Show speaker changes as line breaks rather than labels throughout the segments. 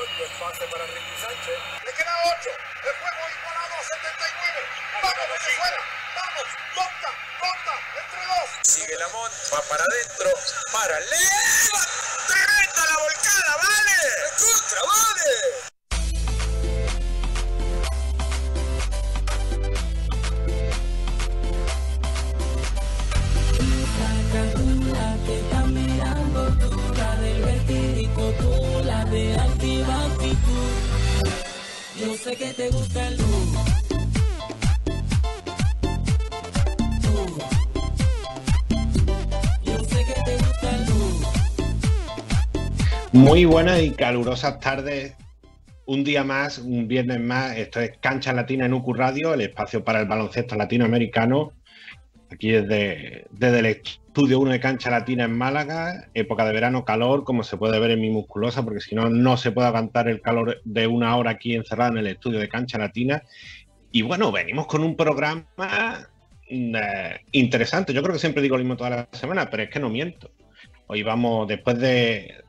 el pase para Ricky Sánchez.
Le queda 8. El juego igualado a 79. Vamos, Venezuela. Vamos. Monta, monta. Entre dos.
Sigue Lamont, va para adentro, para leva. ¡Tremenda la volcada, vale! ¡Contra, vale!
Muy buenas y calurosas tardes. Un día más, un viernes más. Esto es Cancha Latina en UQ Radio, el espacio para el baloncesto latinoamericano. Aquí desde, desde el estudio 1 de Cancha Latina en Málaga. Época de verano, calor, como se puede ver en mi musculosa, porque si no, no se puede aguantar el calor de una hora aquí encerrada en el estudio de Cancha Latina. Y bueno, venimos con un programa eh, interesante. Yo creo que siempre digo lo mismo toda la semana, pero es que no miento. Hoy vamos, después de,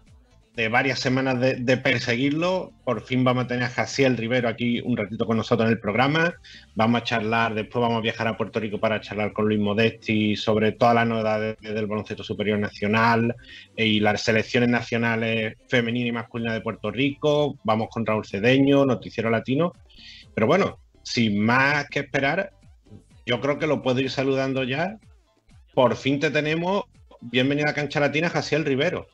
de varias semanas de, perseguirlo. Por fin vamos a tener a Jaciel Rivero aquí un ratito con nosotros en el programa. Vamos a charlar, después vamos a viajar a Puerto Rico para charlar con Luis Modesti sobre todas las novedades del baloncesto superior nacional y las selecciones nacionales femenina y masculina de Puerto Rico. Vamos con Raúl Cedeño, Noticiero Latino. Pero bueno, sin más que esperar, yo creo que lo puedo ir saludando ya. Por fin te tenemos. Bienvenida a Cancha Latina, Jaciel Rivero.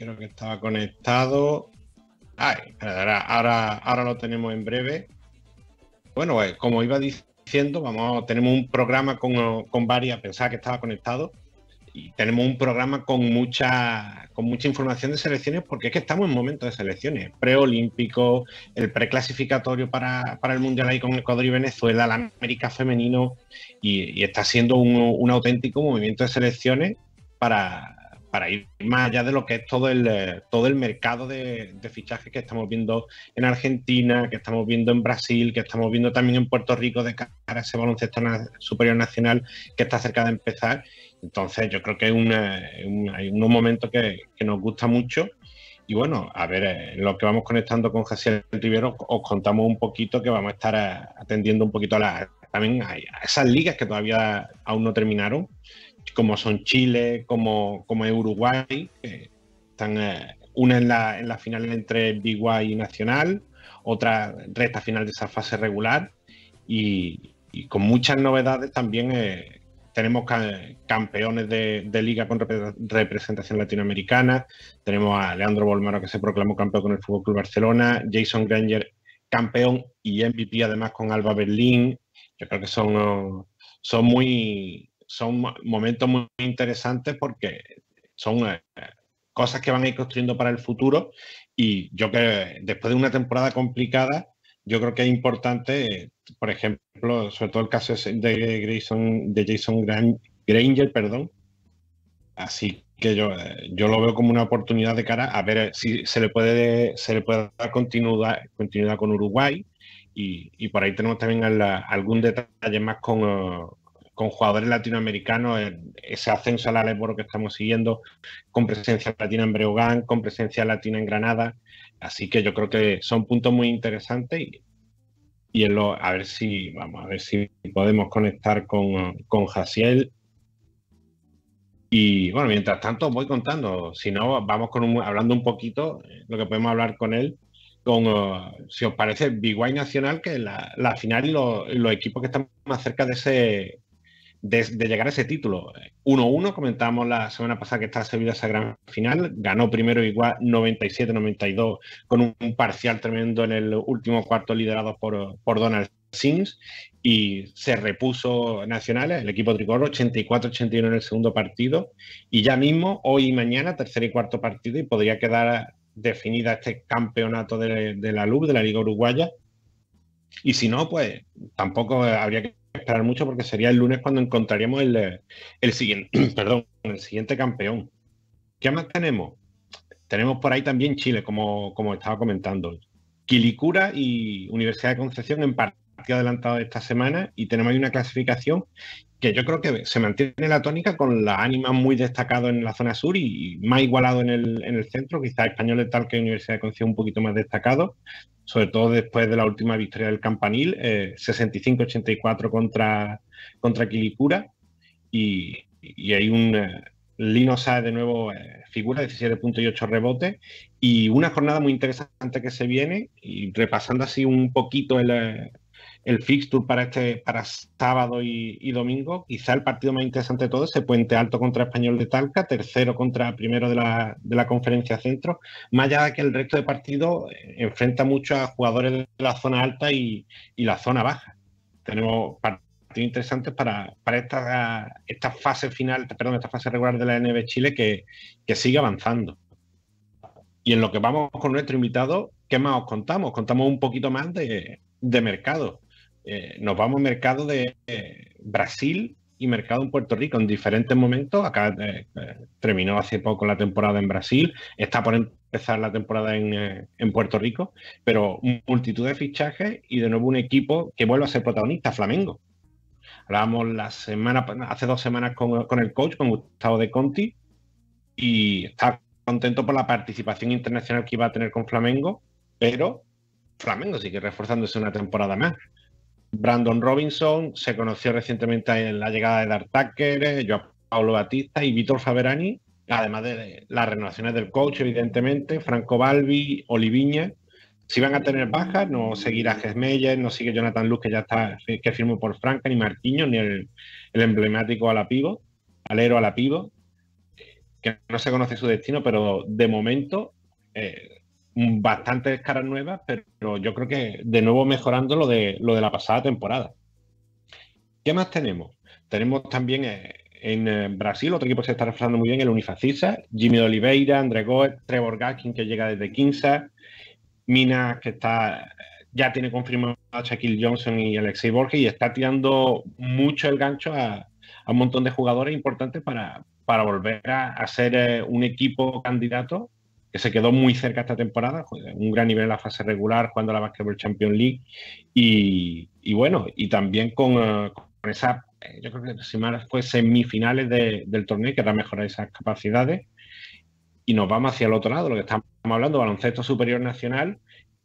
Creo que estaba conectado. Ay, ahora, ahora, lo tenemos en breve. Bueno, pues, como iba diciendo, vamos, tenemos un programa con, con varias, pensaba que estaba conectado, y tenemos un programa con mucha, con mucha información de selecciones, porque es que estamos en momentos de selecciones, preolímpico, el preclasificatorio para, para el Mundial ahí con Ecuador y Venezuela, la América femenino, y, está siendo un auténtico movimiento de selecciones para, para ir más allá de lo que es todo el, todo el mercado de, de fichajes que estamos viendo en Argentina, que estamos viendo en Brasil, que estamos viendo también en Puerto Rico de cara a ese baloncesto superior nacional que está cerca de empezar. Entonces yo creo que un, hay unos momentos que, nos gusta mucho. Y bueno, a ver, en lo que vamos conectando con Jaciel Rivero, os contamos un poquito que vamos a estar atendiendo un poquito a, la, también a esas ligas que todavía aún no terminaron como son Chile, como, como Uruguay, que están eh, una en la, en la final entre BY y Nacional, otra recta final de esa fase regular y, y con muchas novedades también eh, tenemos ca campeones de, de, liga con rep representación latinoamericana, tenemos a Leandro Bolmaro que se proclamó campeón con el Fútbol Club Barcelona, Jason Granger campeón y MVP además con Alba Berlín, yo creo que son, son muy son momentos muy interesantes porque son eh, cosas que van a ir construyendo para el futuro y yo que después de una temporada complicada, yo creo que es importante, por ejemplo, sobre todo el caso de Grayson, de Jason Granger, perdón. Así que yo, yo lo veo como una oportunidad de cara a ver si se le puede, se le puede dar continuidad, continuidad con Uruguay. Y, y por ahí tenemos también algún detalle más con, con jugadores latinoamericanos, ese ascenso al Aleboro que estamos siguiendo, con presencia latina en Breogán, con presencia latina en Granada. Así que yo creo que son puntos muy interesantes y, y en lo, a ver si vamos a ver si podemos conectar con, con Jaciel. Y bueno, mientras tanto voy contando, si no, vamos con un, hablando un poquito, eh, lo que podemos hablar con él, con, uh, si os parece, Biguay Nacional, que la, la final y lo, los equipos que están más cerca de ese, de, llegar a ese título. 1-1, comentábamos la semana pasada que estaba servida esa gran final, ganó primero igual 97-92 con un, parcial tremendo en el último cuarto liderado por, por Donald Sims y se repuso Nacionales, el equipo tricolor 84-81 en el segundo partido y ya mismo, hoy y mañana, tercer y cuarto partido y podría quedar definida este campeonato de, de la LUB, de la Liga Uruguaya. Y si no, pues tampoco habría que esperar mucho porque sería el lunes cuando encontraríamos el, el siguiente, perdón, el siguiente campeón. ¿Qué más tenemos? Tenemos por ahí también Chile, como, como estaba comentando. Quilicura y Universidad de Concepción en partido adelantado esta semana y tenemos ahí una clasificación que yo creo que se mantiene la tónica con la ánima muy destacado en la zona sur y más igualado en el, en el centro, quizá español de tal que Universidad de Concepción un poquito más destacado, sobre todo después de la última victoria del Campanil, 65-84 eh, contra, contra Quilicura, y, y hay un eh, Lino Saez de nuevo eh, figura, 17.8 rebotes, y una jornada muy interesante que se viene, y repasando así un poquito el, el fixture para este para sábado y, domingo, quizá el partido más interesante de todo ese Puente Alto contra Español de Talca, tercero contra primero de la, de la conferencia centro, más allá de que el resto de partidos eh, enfrenta mucho a jugadores de la zona alta y, la zona baja. Tenemos partidos interesantes para, para esta, esta fase final, perdón, esta fase regular de la NB Chile que, que sigue avanzando. Y en lo que vamos con nuestro invitado, ¿qué más os contamos? Contamos un poquito más de, de mercado. Eh, nos vamos al mercado de eh, Brasil y mercado en Puerto Rico en diferentes momentos. Acá eh, terminó hace poco la temporada en Brasil, está por empezar la temporada en, Puerto Rico, pero multitud de fichajes y de nuevo un equipo que vuelve a ser protagonista, Flamengo. Hablábamos la semana, hace dos semanas con, con el coach, con Gustavo de Conti, y está contento por la participación internacional que iba a tener con Flamengo, pero Flamengo sigue reforzándose una temporada más. Brandon Robinson se conoció recientemente en la llegada de Dart Tucker, Joao Paulo Batista y Víctor Faberani, además de las renovaciones del coach, evidentemente, Franco Balbi, Oliviña. Si van a tener bajas, no seguirá Gesmeyer, no sigue Jonathan Luz, que ya está, que firmó por Franca, ni Marquinhos, ni el, emblemático Alapivo, Alero Alapivo, que no se conoce su destino, pero de momento eh, bastantes caras nuevas, pero yo creo que de nuevo mejorando lo de, lo de la pasada temporada. ¿Qué más tenemos? Tenemos también eh, en eh, Brasil otro equipo que se está reforzando muy bien, el Unifacisa, Jimmy Oliveira, André Goet, Trevor Gaskin que llega desde Quinza, Minas que está ya tiene confirmado a Shaquille Johnson y Alexei Borges y está tirando mucho el gancho a, un montón de jugadores importantes para, para volver a, ser eh, un equipo candidato que se quedó muy cerca esta temporada, un gran nivel en la fase regular, jugando la Basketball Champions League. Y, bueno, y también con, eh, esa, eh, yo creo que si más fue semifinales del torneo, que era mejorar esas capacidades. Y nos vamos hacia el otro lado, lo que estamos hablando, baloncesto superior nacional,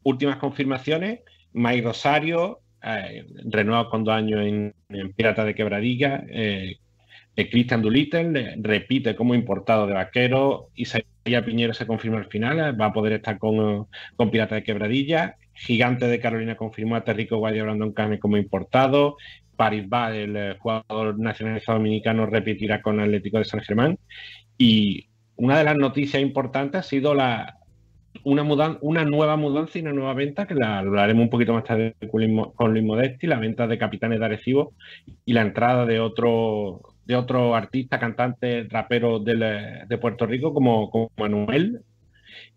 últimas confirmaciones, Mike Rosario, eh, con dos años en, Pirata de Quebradilla, eh, Christian Dulittle repite como importado de vaquero, Isaías Piñero se confirma al final, va a poder estar con, con Pirata de Quebradilla. Gigante de Carolina confirmó a Terrico Guardia Brandon Cane como importado. Paris va el eh, jugador nacionalizado dominicano, repetirá con Atlético de San Germán. Y una de las noticias importantes ha sido la, una, una nueva mudanza y una nueva venta, que la hablaremos un poquito más tarde con Luis Modesti, la venta de Capitanes de Arecibo y la entrada de otro de otro artista, cantante, rapero de Puerto Rico como, Manuel.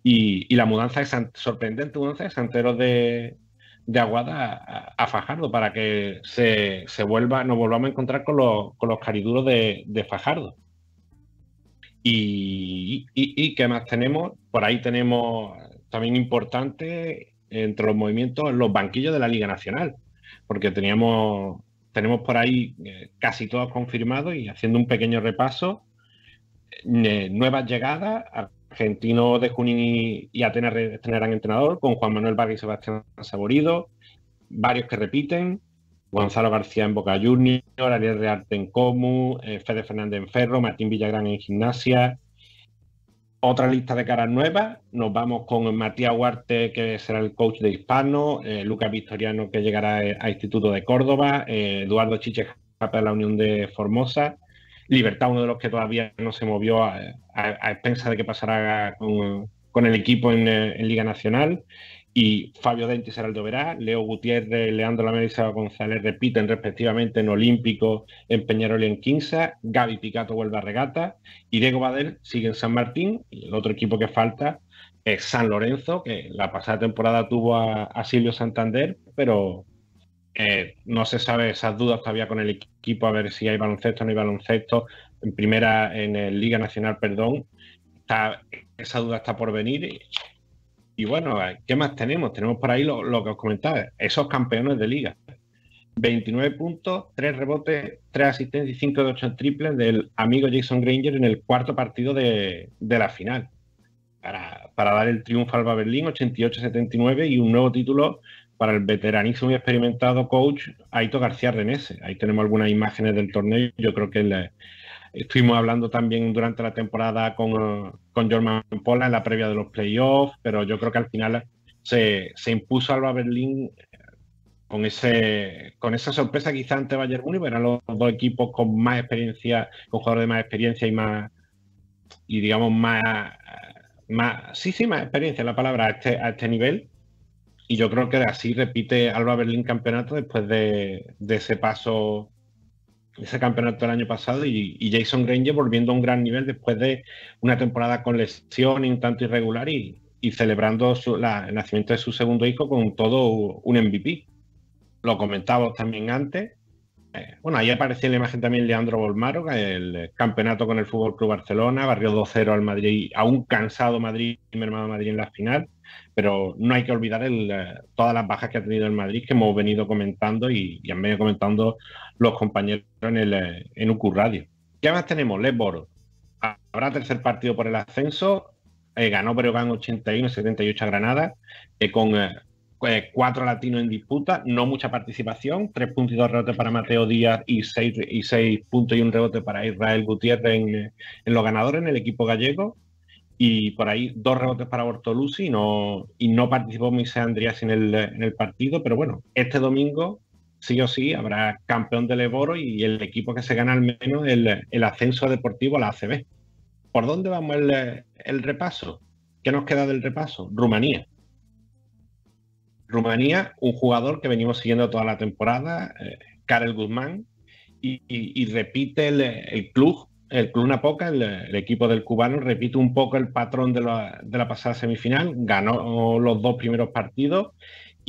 Y, la mudanza es sorprendente, mudanza de Santeros de, Aguada a, Fajardo para que se, vuelva, nos volvamos a encontrar con los, con los cariduros de, Fajardo. Y, y, qué más tenemos? Por ahí tenemos también importante entre los movimientos los banquillos de la Liga Nacional, porque teníamos tenemos por ahí eh, casi todos confirmados y haciendo un pequeño repaso, eh, nuevas llegadas, Argentino de Junín y Atenas estrenarán entrenador, con Juan Manuel Vargas y Sebastián Saborido, varios que repiten, Gonzalo García en Boca Junior, Ariel Rearte en Comu, eh, Fede Fernández en Ferro, Martín Villagrán en Gimnasia, otra lista de caras nuevas. Nos vamos con Matías Huarte, que será el coach de hispano, eh, Lucas Victoriano, que llegará eh, a Instituto de Córdoba, eh, Eduardo Chiche de la Unión de Formosa, Libertad, uno de los que todavía no se movió a, expensa de que pasará con, el equipo en, Liga Nacional. Y Fabio Denti será el de Oberá, Leo Gutiérrez, Leandro Lamela y González repiten respectivamente en Olímpico, en Peñarol y en Quinza, Gaby Picato vuelve a regata y Diego Badel sigue en San Martín y el otro equipo que falta es San Lorenzo, que la pasada temporada tuvo a, Silvio Santander, pero eh, no se sabe esas dudas todavía con el equipo, a ver si hay baloncesto o no hay baloncesto. En primera, en Liga Nacional, perdón, esa duda está por venir y bueno, ¿qué más tenemos? Tenemos por ahí lo, que os comentaba, esos campeones de liga. 29 puntos, 3 rebotes, 3 asistencias y 5 de 8 triples del amigo Jason Granger en el cuarto partido de, la final. Para, dar el triunfo al Berlín 88-79 y un nuevo título para el veteranísimo y experimentado coach Aito García Renese. Ahí tenemos algunas imágenes del torneo. Yo creo que estuvimos hablando también durante la temporada con, con Jorman Pola en la previa de los playoffs, pero yo creo que al final se, se impuso Alba Berlín con ese con esa sorpresa quizá ante Bayern Múnich, eran los dos equipos con más experiencia, con jugadores de más experiencia y más y digamos más más sí sí más experiencia la palabra a este, a este nivel. Y yo creo que así repite Alba Berlín campeonato después de, ese paso ese campeonato del año pasado y, Jason Granger volviendo a un gran nivel después de una temporada con lesión y un tanto irregular y, celebrando el nacimiento de su segundo hijo con todo un MVP lo comentábamos también antes. Eh, bueno, ahí aparecía en la imagen también Leandro Bolmaro, el campeonato con el Fútbol Club Barcelona, barrió 2-0 al Madrid, aún cansado Madrid, y mermado Madrid en la final, pero no hay que olvidar eh, todas las bajas que ha tenido el Madrid que hemos venido comentando y, han venido comentando los compañeros en, el, eh, en UQ Radio. ¿Qué más tenemos? Les Boro. Habrá tercer partido por el ascenso. ganó Breogán 81-78 a Granada, con eh, cuatro latinos en disputa, no mucha participación, tres puntos y dos rebotes para Mateo Díaz y seis, y seis puntos y un rebote para Israel Gutiérrez en, los ganadores, en el equipo gallego. Y por ahí dos rebotes para Bortolusi y no, y no participó Moisés en el, en el partido. Pero bueno, este domingo sí o sí habrá campeón del Eboro y el equipo que se gana al menos el, el ascenso deportivo a la ACB. ¿Por dónde vamos el, el repaso? ¿Qué nos queda del repaso? Rumanía. Rumanía, un jugador que venimos siguiendo toda la temporada, eh, Karel Guzmán, y, repite el, club, el club Napoca, el, el, equipo del cubano, repite un poco el patrón de la, pasada semifinal, ganó los dos primeros partidos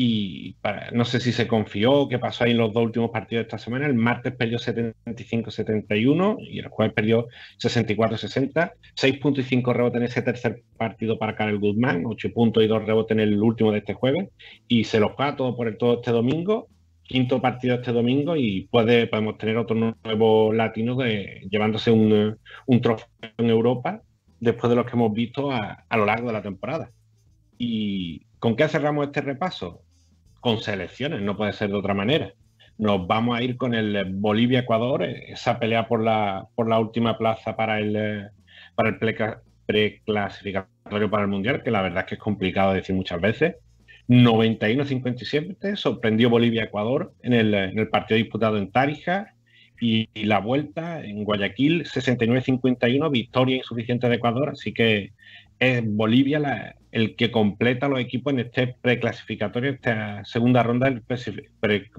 y no sé si se confió, qué pasó ahí en los dos últimos partidos de esta semana. El martes perdió 75-71 y el jueves perdió 64-60. 6 puntos y 5 rebotes en ese tercer partido para Karel Guzmán, 8 puntos y 2 rebotes en el último de este jueves. Y se los va todo por el todo este domingo. Quinto partido este domingo y puede, podemos tener otro nuevo latino de, llevándose un, un trofeo en Europa después de los que hemos visto a, a lo largo de la temporada. ¿Y con qué cerramos este repaso? con selecciones, no puede ser de otra manera. Nos vamos a ir con el Bolivia-Ecuador, esa pelea por la, por la última plaza para el, para el preclasificatorio para el Mundial, que la verdad es que es complicado decir muchas veces. 91-57 sorprendió Bolivia-Ecuador en el, en el, partido disputado en Tarija y, y la vuelta en Guayaquil 69-51, victoria insuficiente de Ecuador, así que es Bolivia la, el que completa los equipos en este preclasificatorio, esta segunda ronda del pre,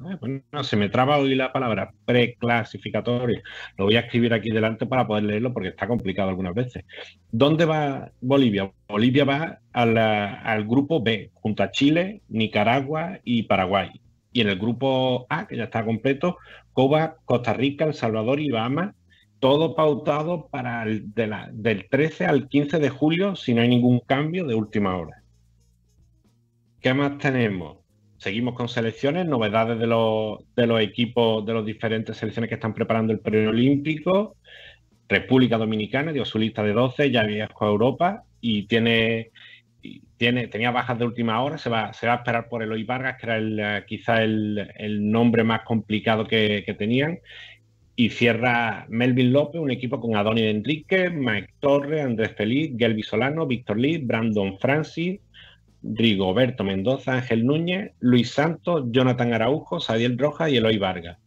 no, se me traba hoy la palabra preclasificatorio. Lo voy a escribir aquí delante para poder leerlo porque está complicado algunas veces. ¿Dónde va Bolivia? Bolivia va al grupo B, junto a Chile, Nicaragua y Paraguay. Y en el grupo A, que ya está completo, Cuba, Costa Rica, El Salvador y Bahamas todo pautado para el del 13 al 15 de julio si no hay ningún cambio de última hora. ¿Qué más tenemos? Seguimos con selecciones, novedades de los, de los equipos de las diferentes selecciones que están preparando el periodo olímpico. República Dominicana dio su lista de 12, ya viajó a Europa y tiene, tiene, tenía bajas de última hora. Se va, se va a esperar por Eloy Vargas, que era el, quizá el, el, nombre más complicado que, que tenían y cierra Melvin López, un equipo con Adonis Enrique, Mike Torres, Andrés Feliz, Gelby Solano, Víctor Lee, Brandon Francis, Rigoberto Mendoza, Ángel Núñez, Luis Santos, Jonathan Araujo, Sadiel Rojas y Eloy Vargas.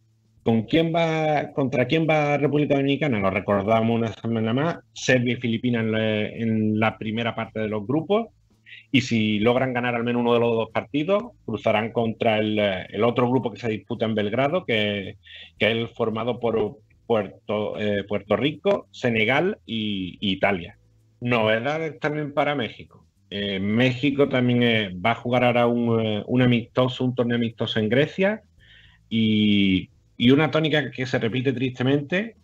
¿Con quién va, ¿Contra quién va República Dominicana? Lo recordamos una semana más. Serbia y Filipinas en la primera parte de los grupos y si logran ganar al menos uno de los dos partidos, cruzarán contra el, otro grupo que se disputa en Belgrado, que, que es formado por Puerto, eh, Puerto Rico, Senegal y, Italia. Novedades también para México. Eh, México también eh, va a jugar ahora un, un, amistoso, un torneo amistoso en Grecia y, y una tónica que se repite tristemente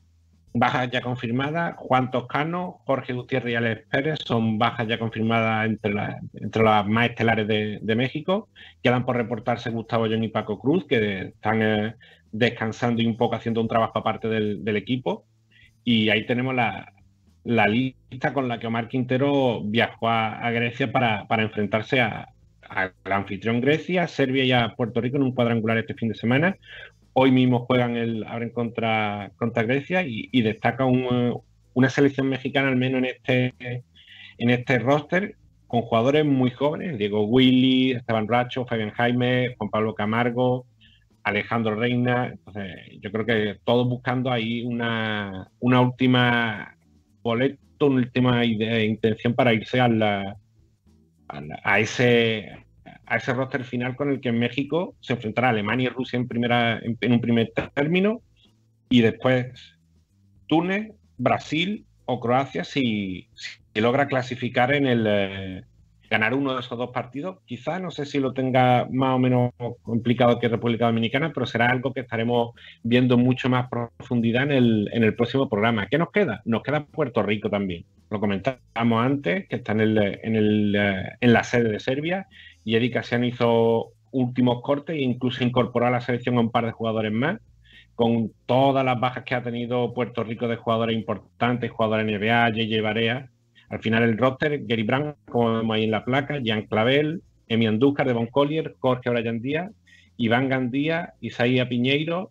bajas ya confirmadas. Juan Toscano, Jorge Gutiérrez y Alex Pérez son bajas ya confirmadas entre, entre las más estelares de, México. Quedan por reportarse Gustavo John y Paco Cruz, que están eh, descansando y un poco haciendo un trabajo aparte del, equipo. Y ahí tenemos la, lista con la que Omar Quintero viajó a, Grecia para, enfrentarse a, al anfitrión Grecia, Serbia y a Puerto Rico en un cuadrangular este fin de semana. Hoy mismo juegan el abren contra, contra Grecia y, destaca una selección mexicana, al menos en este, en este roster, con jugadores muy jóvenes, Diego Willy, Esteban Racho, Fabián Jaime, Juan Pablo Camargo, Alejandro Reina. Entonces, yo creo que todos buscando ahí una, una última boleto, una última idea, intención para irse a, la, a ese a ese roster final con el que en México se enfrentará Alemania y Rusia en, primera, en, un primer término y después Túnez, Brasil o Croacia si, logra clasificar en el eh, ganar uno de esos dos partidos. Quizá no sé si lo tenga más o menos complicado que República Dominicana, pero será algo que estaremos viendo mucho más profundidad en el, en el próximo programa. ¿Qué nos queda? Nos queda Puerto Rico también. Lo comentábamos antes, que está en, el, en, el, eh, en la sede de Serbia y Eric Casiano hizo últimos cortes e incluso incorporó a la selección a un par de jugadores más, con todas las bajas que ha tenido Puerto Rico de jugadores importantes, jugadores NBA, J.J. Barea. Al final el roster, Gary Brown, como vemos ahí en la placa, Jean Clavel, Emi Andújar, Devon Collier, Jorge Brian Díaz, Iván Gandía, Isaías Piñeiro,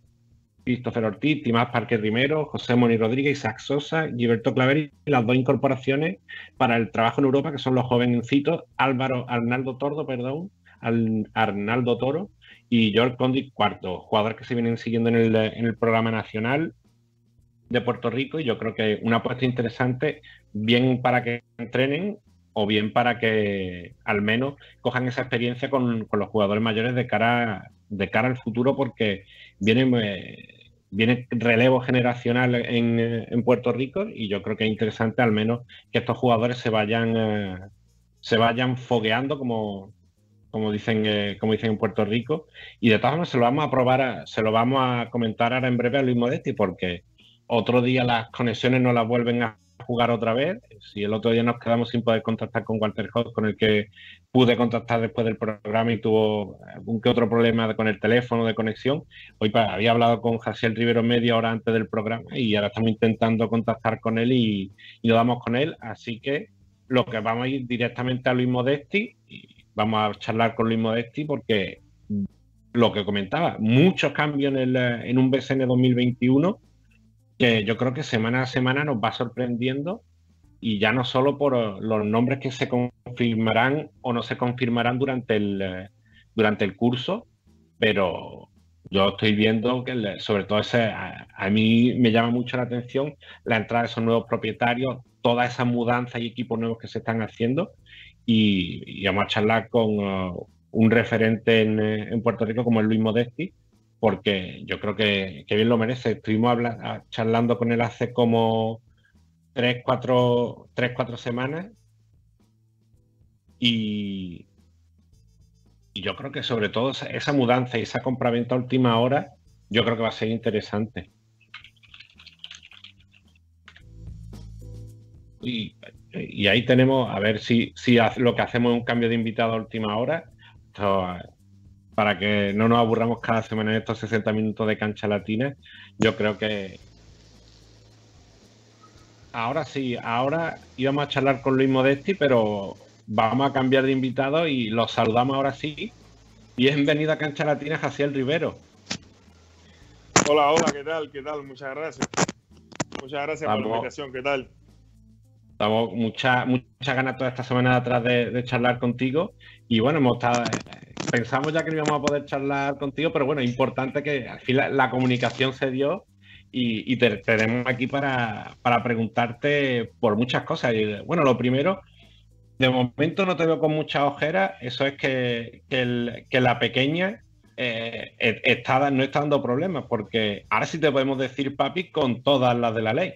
Christopher Ortiz, Timás Parque Rimero, José Moni Rodríguez, Isaac Sosa, Gilberto Claver y las dos incorporaciones para el trabajo en Europa, que son los jovencitos Álvaro Arnaldo Tordo, perdón, Arnaldo Toro y George Condi cuarto, jugadores que se vienen siguiendo en el, programa nacional de Puerto Rico y yo creo que una apuesta interesante, bien para que entrenen o bien para que al menos cojan esa experiencia con, con los jugadores mayores de cara de cara al futuro porque viene, eh, viene relevo generacional en, en, Puerto Rico y yo creo que es interesante al menos que estos jugadores se vayan, eh, se vayan fogueando como, como dicen, eh, como dicen en Puerto Rico. Y de todas formas se lo vamos a probar, se lo vamos a comentar ahora en breve a Luis Modesti porque otro día las conexiones no las vuelven a jugar otra vez. Si el otro día nos quedamos sin poder contactar con Walter Hodge, con el que pude contactar después del programa y tuvo algún que otro problema con el teléfono de conexión, hoy había hablado con Jaciel Rivero media hora antes del programa y ahora estamos intentando contactar con él y, y damos con él. Así que lo que vamos a ir directamente a Luis Modesti y vamos a charlar con Luis Modesti porque lo que comentaba, muchos cambios en, el, en un BCN 2021 que yo creo que semana a semana nos va sorprendiendo y ya no solo por eh, los nombres que se confirmarán o no se confirmarán durante el, eh, durante el curso, pero yo estoy viendo que sobre todo ese, a, mí me llama mucho la atención la entrada de esos nuevos propietarios, toda esa mudanza y equipos nuevos que se están haciendo y, vamos a charlar con eh, un referente en, en Puerto Rico como es Luis Modesti, porque yo creo que, bien lo merece. Estuvimos charlando con él hace como tres, cuatro, tres, cuatro semanas y, yo creo que sobre todo esa, mudanza y esa compraventa última hora, yo creo que va a ser interesante. Y, ahí tenemos, a ver si, si lo que hacemos es un cambio de invitado a última hora para que no nos aburramos cada semana en estos 60 minutos de cancha latina, yo creo que ahora sí, ahora íbamos a charlar con Luis Modesti, pero vamos a cambiar de invitado y los saludamos ahora sí. Bienvenido a Cancha Latina, Jaciel Rivero.
Hola, hola, ¿qué tal? ¿Qué tal? Muchas gracias. Muchas gracias por la invitación, ¿qué tal?
Estamos muchas mucha ganas toda esta semana atrás de, de charlar contigo y bueno, hemos estado, pensamos ya que no íbamos a poder charlar contigo, pero bueno, importante que al fin la, comunicación se dio y, te, tenemos aquí para, preguntarte por muchas cosas. Y, bueno, lo primero, de momento no te veo con mucha ojera, eso es que, la pequeña eh, e, está, no está dando problemas, porque ahora sí te podemos decir papi con todas las de la ley.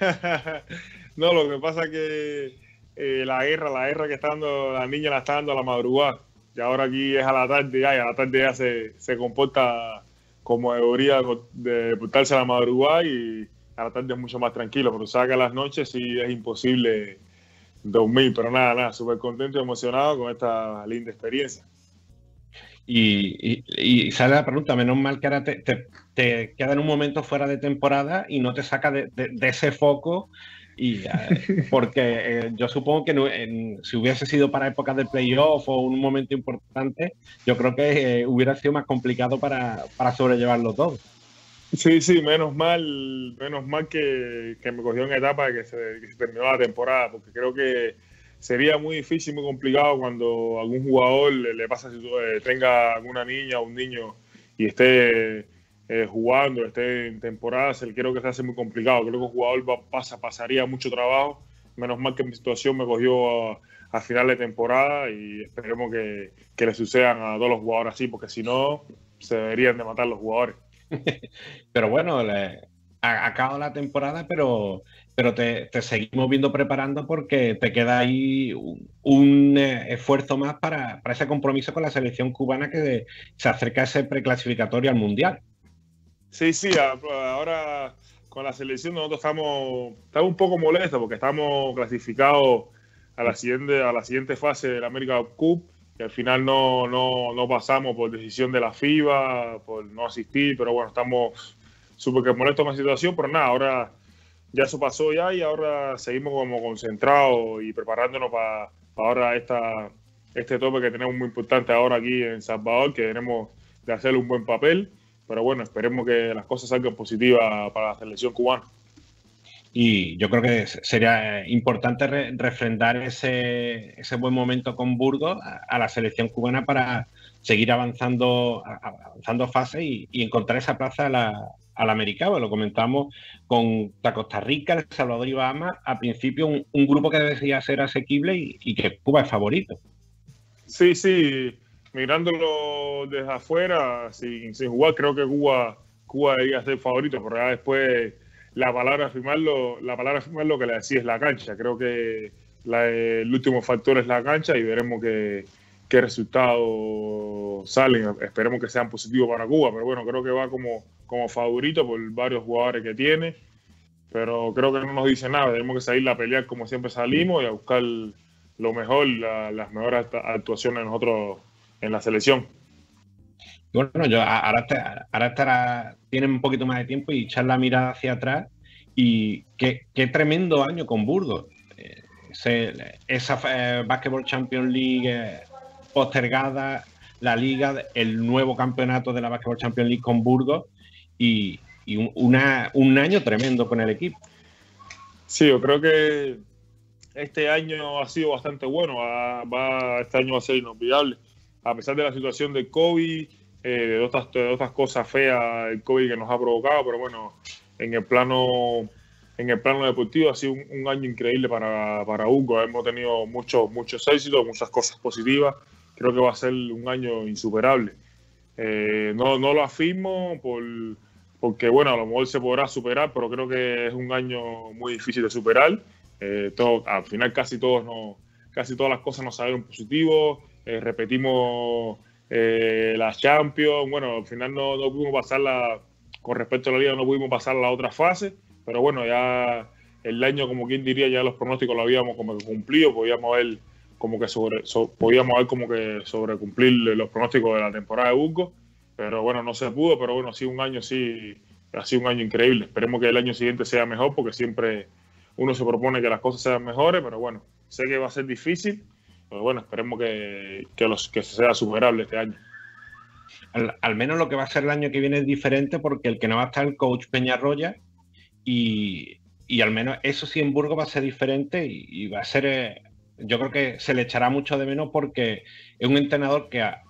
no, lo que pasa es que eh, la guerra, la guerra que está dando la niña la está dando a la madrugada y ahora aquí es a la tarde ya, y a la tarde ya se, se comporta como debería de portarse a la madrugada y a la tarde es mucho más tranquilo, pero saca las noches sí es imposible dormir, pero nada, nada, súper contento y emocionado con esta linda experiencia.
Y, y, sale la pregunta, menos mal que ahora te, queda en un momento fuera de temporada y no te saca de, ese foco. Y, eh, porque eh, yo supongo que si hubiese sido para épocas de playoff o un momento importante, yo creo que eh, hubiera sido más complicado para, para sobrellevarlo todo.
Sí, sí, menos mal, menos mal que, me cogió en etapa de que se, terminó la temporada, porque creo que sería muy difícil, muy complicado cuando algún jugador le, pasa, si eh, tenga alguna niña o un niño y esté eh, jugando, esté en temporada, creo que se hace muy complicado. Creo que el jugador va, pasa, pasaría mucho trabajo. Menos mal que mi situación me cogió a, final de temporada y esperemos que, que le sucedan a todos los jugadores así, porque si no, se deberían de matar los jugadores.
pero bueno, le, acaba la temporada, pero, pero te, seguimos viendo preparando porque te queda ahí un, eh, esfuerzo más para, ese compromiso con la selección cubana que se acerca a ese preclasificatorio al Mundial.
Sí, sí, ahora con la selección nosotros estamos, estamos un poco molestos porque estamos clasificados a la siguiente, a la siguiente fase del América Cup que al final no, no, no, pasamos por decisión de la FIBA, por no asistir, pero bueno, estamos súper que molestos con la situación, pero nada, ahora ya eso pasó ya y ahora seguimos como concentrados y preparándonos para, ahora esta, este tope que tenemos muy importante ahora aquí en Salvador, que tenemos de hacer un buen papel, pero bueno, esperemos que las cosas salgan positivas para la selección cubana.
Y yo creo que sería importante refrendar ese, ese, buen momento con Burgos a, la selección cubana para seguir avanzando, avanzando fase y, encontrar esa plaza a la, al americano. Lo comentamos con la Costa Rica, El Salvador y Bahamas. A principio, un, grupo que debería ser asequible y, que Cuba es favorito.
Sí, sí. Mirándolo desde afuera, sin, sin jugar, creo que Cuba, Cuba debería ser favorito, pero después la palabra afirmarlo, la palabra lo que le decía es la cancha. Creo que el último factor es la cancha y veremos qué, qué resultados salen. Esperemos que sean positivos para Cuba, pero bueno, creo que va como, como favorito por varios jugadores que tiene. Pero creo que no nos dice nada. Tenemos que salir a pelear como siempre salimos y a buscar lo mejor, las mejores actuaciones nosotros en la selección.
Bueno, yo ahora, ahora estará, tienen un poquito más de tiempo y echar la mirada hacia atrás. Y qué, tremendo año con Burgos. Eh, esa eh, Basketball Champions League eh, postergada, la liga, el nuevo campeonato de la Basketball Champions League con Burgos y, una, un año tremendo con el equipo.
Sí, yo creo que este año ha sido bastante bueno. Va, este año va a ser inolvidable. A pesar de la situación de COVID, eh, de, otras, de otras cosas feas el COVID que nos ha provocado, pero bueno, en el plano en el plano deportivo ha sido un, año increíble para, para, Hugo. Hemos tenido muchos muchos éxitos, muchas cosas positivas. Creo que va a ser un año insuperable. Eh, no, no lo afirmo por, porque, bueno, a lo mejor se podrá superar, pero creo que es un año muy difícil de superar. Eh, al final casi todos no, casi todas las cosas nos salieron positivos. Repetimos eh, la Champions, bueno, al final no, no pudimos pasarla, con respecto a la liga, no pudimos pasar la otra fase, pero bueno, ya el año, como quien diría, ya los pronósticos lo habíamos como que cumplido, podíamos ver como que sobre, podíamos ver como que sobre cumplir los pronósticos de la temporada de Burgos, pero bueno, no se pudo, pero bueno, sí, un año sí, ha sido un año increíble. Esperemos que el año siguiente sea mejor, porque siempre uno se propone que las cosas sean mejores, pero bueno, sé que va a ser difícil, pero bueno, esperemos que, que, los, que sea superable este año.
Al, menos lo que va a ser el año que viene es diferente porque el que no va a estar el coach Peñarroya y, y al menos eso sí en Burgos va a ser diferente y, va a ser, eh, yo creo que se le echará mucho de menos porque es un entrenador que a,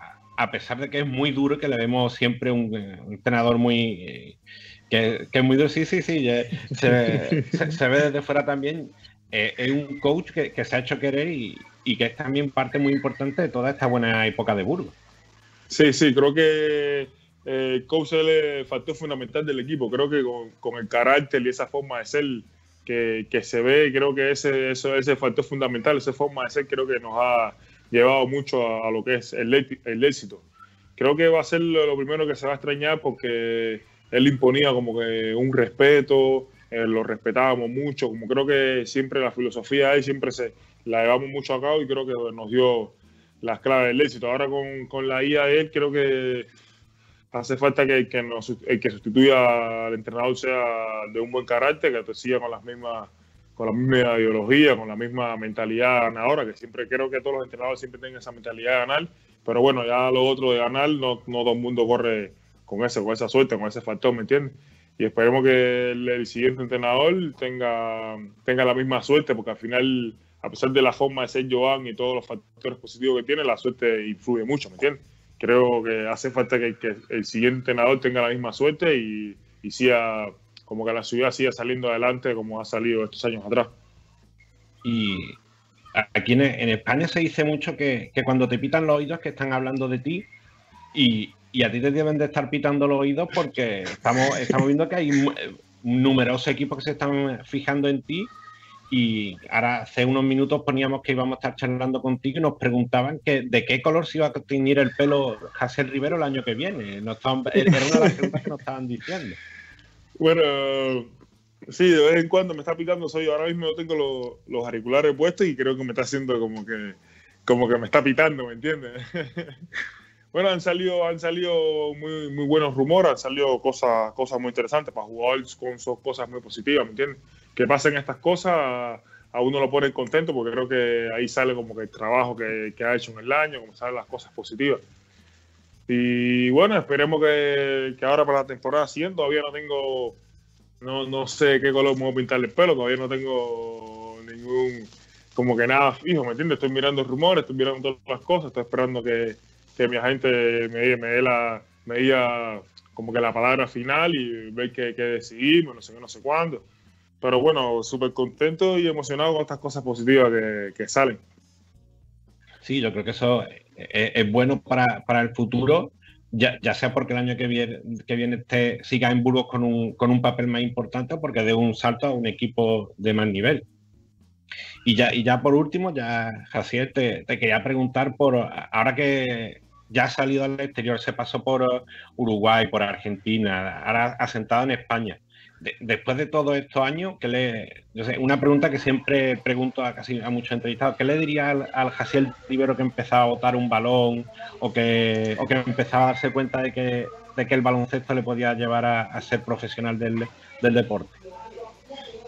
pesar de que es muy duro, que le vemos siempre un, entrenador muy... Eh, que, que, es muy duro, sí, sí, sí, se, se, ve desde fuera también. Eh, es un coach que, que, se ha hecho querer y, y que es también parte muy importante de toda esta buena época de Burgos.
Sí, sí, creo que eh, el coach es factor fundamental del equipo. Creo que con, el carácter y esa forma de ser que, se ve, creo que ese, eso, ese factor fundamental, esa forma de ser, creo que nos ha llevado mucho a, lo que es el, el, éxito. Creo que va a ser lo, primero que se va a extrañar porque él imponía como que un respeto, eh, lo respetábamos mucho, como creo que siempre la filosofía ahí siempre se la llevamos mucho a cabo y creo que nos dio las claves del éxito. Ahora con, con la IA de él creo que hace falta que, que nos, el que sustituya al entrenador sea de un buen carácter, que te siga con las mismas con la misma ideología, con la misma mentalidad ganadora, que siempre creo que todos los entrenadores siempre tengan esa mentalidad de ganar, pero bueno, ya lo otro de ganar, no, no todo el mundo corre con eso, con esa suerte, con ese factor, ¿me entiendes? Y esperemos que el, el, siguiente entrenador tenga, tenga la misma suerte, porque al final, a pesar de la forma de ser Joan y todos los factores positivos que tiene, la suerte influye mucho, ¿me entiendes? Creo que hace falta que, el siguiente entrenador tenga la misma suerte y, y sea como que la ciudad siga saliendo adelante como ha salido estos años atrás.
Y aquí en, España se dice mucho que, cuando te pitan los oídos que están hablando de ti y, y, a ti te deben de estar pitando los oídos porque estamos, estamos viendo que hay numerosos equipos que se están fijando en ti y ahora hace unos minutos poníamos que íbamos a estar charlando contigo y nos preguntaban que de qué color se iba a teñir el pelo José Rivero el año que viene. Nos estaban, era una de las preguntas que nos estaban diciendo.
Bueno, sí, de vez en cuando me está picando. Soy ahora mismo tengo los, los auriculares puestos y creo que me está haciendo como que, como que me está pitando, ¿me entiendes? bueno, han salido, han salido muy, muy buenos rumores, han salido cosas, cosas muy interesantes para jugadores con cosas muy positivas, ¿me entiendes? Que pasen estas cosas a uno lo pone contento porque creo que ahí sale como que el trabajo que, que ha hecho en el año, como salen las cosas positivas. Y bueno, esperemos que, que, ahora para la temporada siguiente todavía no tengo, no, no sé qué color me voy a pintar el pelo, todavía no tengo ningún, como que nada fijo, ¿me entiendes? Estoy mirando rumores, estoy mirando todas las cosas, estoy esperando que, que mi agente me, me dé la, me diga como que la palabra final y ver qué, qué decidimos, no sé qué, no sé cuándo. Pero bueno, súper contento y emocionado con estas cosas positivas que, que salen.
Sí, yo creo que eso es, es bueno para, para, el futuro, ya, ya, sea porque el año que viene, que viene este, siga en Burgos con un, con un papel más importante o porque dé un salto a un equipo de más nivel. Y ya, y ya por último, ya, Jaciel, te, quería preguntar por, ahora que ya ha salido al exterior, se pasó por Uruguay, por Argentina, ahora asentado en España. De, después de todos estos años, que le, yo sé, una pregunta que siempre pregunto a casi a muchos entrevistados, ¿qué le diría al, al Jaciel Rivero que empezaba a botar un balón o que, o que empezaba a darse cuenta de que, de que el baloncesto le podía llevar a, a ser profesional del, del, deporte?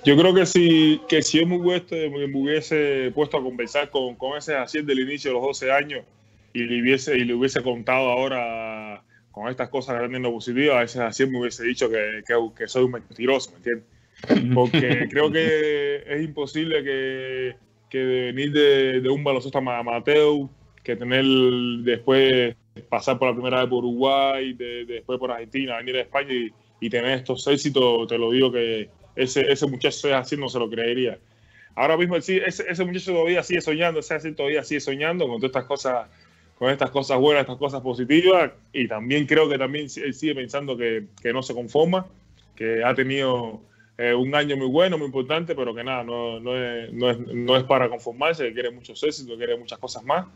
Yo creo que si, que si yo me hubiese, me hubiese puesto a conversar con, con ese Jaciel del inicio de los 12 años y le y le hubiese contado ahora con estas cosas grandes no positivas, a veces así me hubiese dicho que, que, que soy un mentiroso, ¿me entiendes? Porque creo que es imposible que, que venir de, de, un baloncesto amateur, que tener después pasar por la primera vez por Uruguay, de, de después por Argentina, venir a España y, y, tener estos éxitos, te lo digo que ese, ese muchacho es así, no se lo creería. Ahora mismo ese, ese muchacho todavía sigue soñando, ese así todavía sigue soñando con todas estas cosas con estas cosas buenas, estas cosas positivas, y también creo que también él sigue pensando que, que no se conforma, que ha tenido eh, un año muy bueno, muy importante, pero que nada, no, no, es, no, es, no es para conformarse, que quiere muchos éxitos, quiere muchas cosas más.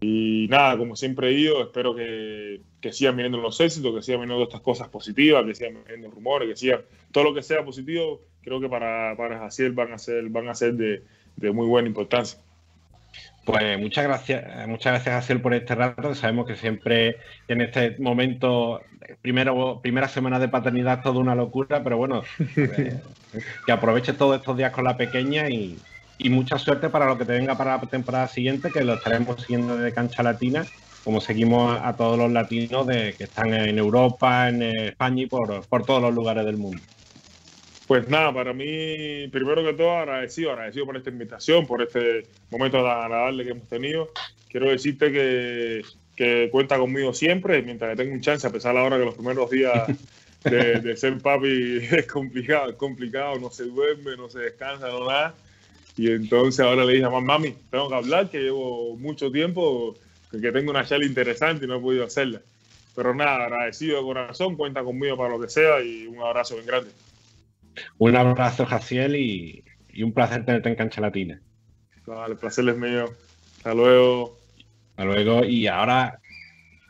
Y nada, como siempre he ido, espero que, que sigan viniendo los éxitos, que sigan viniendo estas cosas positivas, que sigan viniendo rumores, que sigan todo lo que sea positivo, creo que para, para Jaciel van a ser, van a ser de, de muy buena importancia.
Pues muchas gracias, muchas gracias a Ciel por este rato. Sabemos que siempre en este momento, primero, primera semana de paternidad, toda una locura, pero bueno, eh, que aproveches todos estos días con la pequeña y, y, mucha suerte para lo que te venga para la temporada siguiente, que lo estaremos siguiendo de cancha latina, como seguimos a, a todos los latinos de, que están en Europa, en España y por, por todos los lugares del mundo.
Pues nada, para mí, primero que todo, agradecido, agradecido por esta invitación, por este momento tan agradable que hemos tenido. Quiero decirte que, que cuenta conmigo siempre, mientras que tenga un chance, a pesar de ahora que los primeros días de, de, ser papi es complicado, es complicado, no se duerme, no se descansa, no nada. Y entonces ahora le dije a mami, tengo que hablar, que llevo mucho tiempo, que tengo una charla interesante y no he podido hacerla. Pero nada, agradecido de corazón, cuenta conmigo para lo que sea y un abrazo bien grande.
Un abrazo, Jaciel, y, y, un placer tenerte en Cancha Latina.
Vale, el placer es mío. Hasta luego.
Hasta luego. Y ahora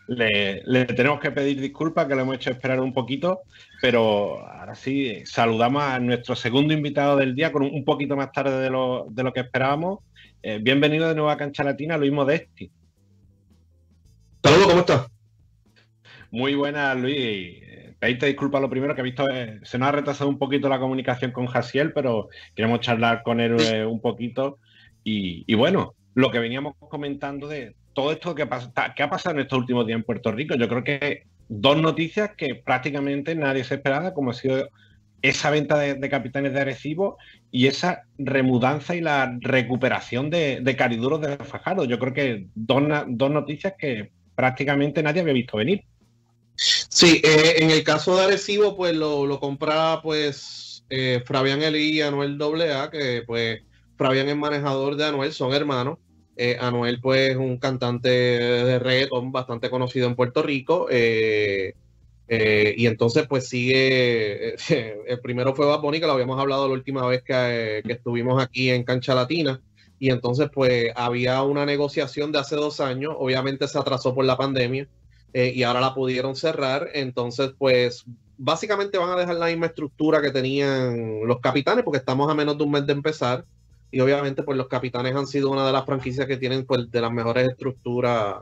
le, le, tenemos que pedir disculpas, que lo hemos hecho esperar un poquito, pero ahora sí, saludamos a nuestro segundo invitado del día con un poquito más tarde de lo, de lo que esperábamos. Eh, bienvenido de nuevo a Cancha Latina, Luis Modesti.
Saludos, ¿cómo estás?
Muy buenas, Luis. Pedirte disculpas lo primero, que he visto, eh, se nos ha retrasado un poquito la comunicación con Jasiel, pero queremos charlar con él eh, un poquito. Y, y, bueno, lo que veníamos comentando de todo esto que, pasa, que ha pasado en estos últimos días en Puerto Rico, yo creo que dos noticias que prácticamente nadie se esperaba, como ha sido esa venta de, de capitanes de Arecibo y esa remudanza y la recuperación de, de Cariduros de Fajardo. Yo creo que dos, dos noticias que prácticamente nadie había visto venir.
Sí, eh, en el caso de Arecibo, pues lo, lo compra pues eh, Fabián Elí y Anuel AA, que pues Fabián es manejador de Anuel, son hermanos. Eh, Anuel, pues, un cantante de reggaeton bastante conocido en Puerto Rico. Eh, y entonces, pues, sigue. el primero fue Bad lo habíamos hablado la última vez que, que, estuvimos aquí en Cancha Latina. Y entonces, pues, había una negociación de hace dos años. Obviamente se atrasó por la pandemia y ahora la pudieron cerrar. Entonces, pues, básicamente van a dejar la misma estructura que tenían los capitanes, porque estamos a menos de un mes de empezar y obviamente pues los capitanes han sido una de las franquicias que tienen pues de las mejores estructuras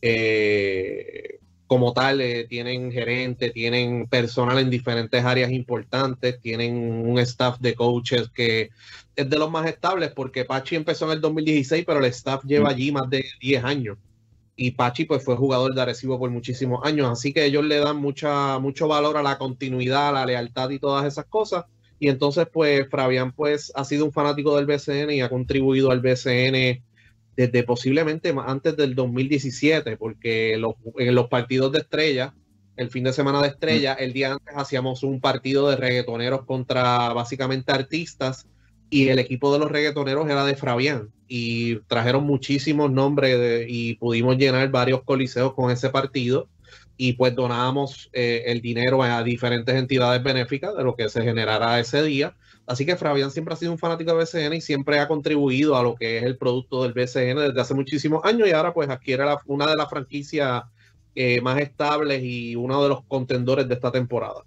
eh, como tal, eh, tienen gerente, tienen personal en diferentes áreas importantes, tienen un staff de coaches que es de los más estables porque Pachi empezó en el 2016, pero el staff lleva allí más de 10 años. Y Pachi pues fue jugador de Arecibo por muchísimos años, así que ellos le dan mucha, mucho valor a la continuidad, a la lealtad y todas esas cosas. Y entonces, pues, Fabián, pues, ha sido un fanático del BCN y ha contribuido al BCN desde posiblemente antes del 2017, porque los, en los partidos de estrella, el fin de semana de estrella, el día antes hacíamos un partido de reggaetoneros contra básicamente artistas y el equipo de los reggaetoneros era de Fabián y trajeron muchísimos nombres y pudimos llenar varios coliseos con ese partido y pues donábamos eh, el dinero a diferentes entidades benéficas de lo que se generara ese día. Así que Fabián siempre ha sido un fanático de BCN y siempre ha contribuido a lo que es el producto del BCN desde hace muchísimos años y ahora pues adquiere la, una de las franquicias eh, más estables y uno de los contendores de esta temporada.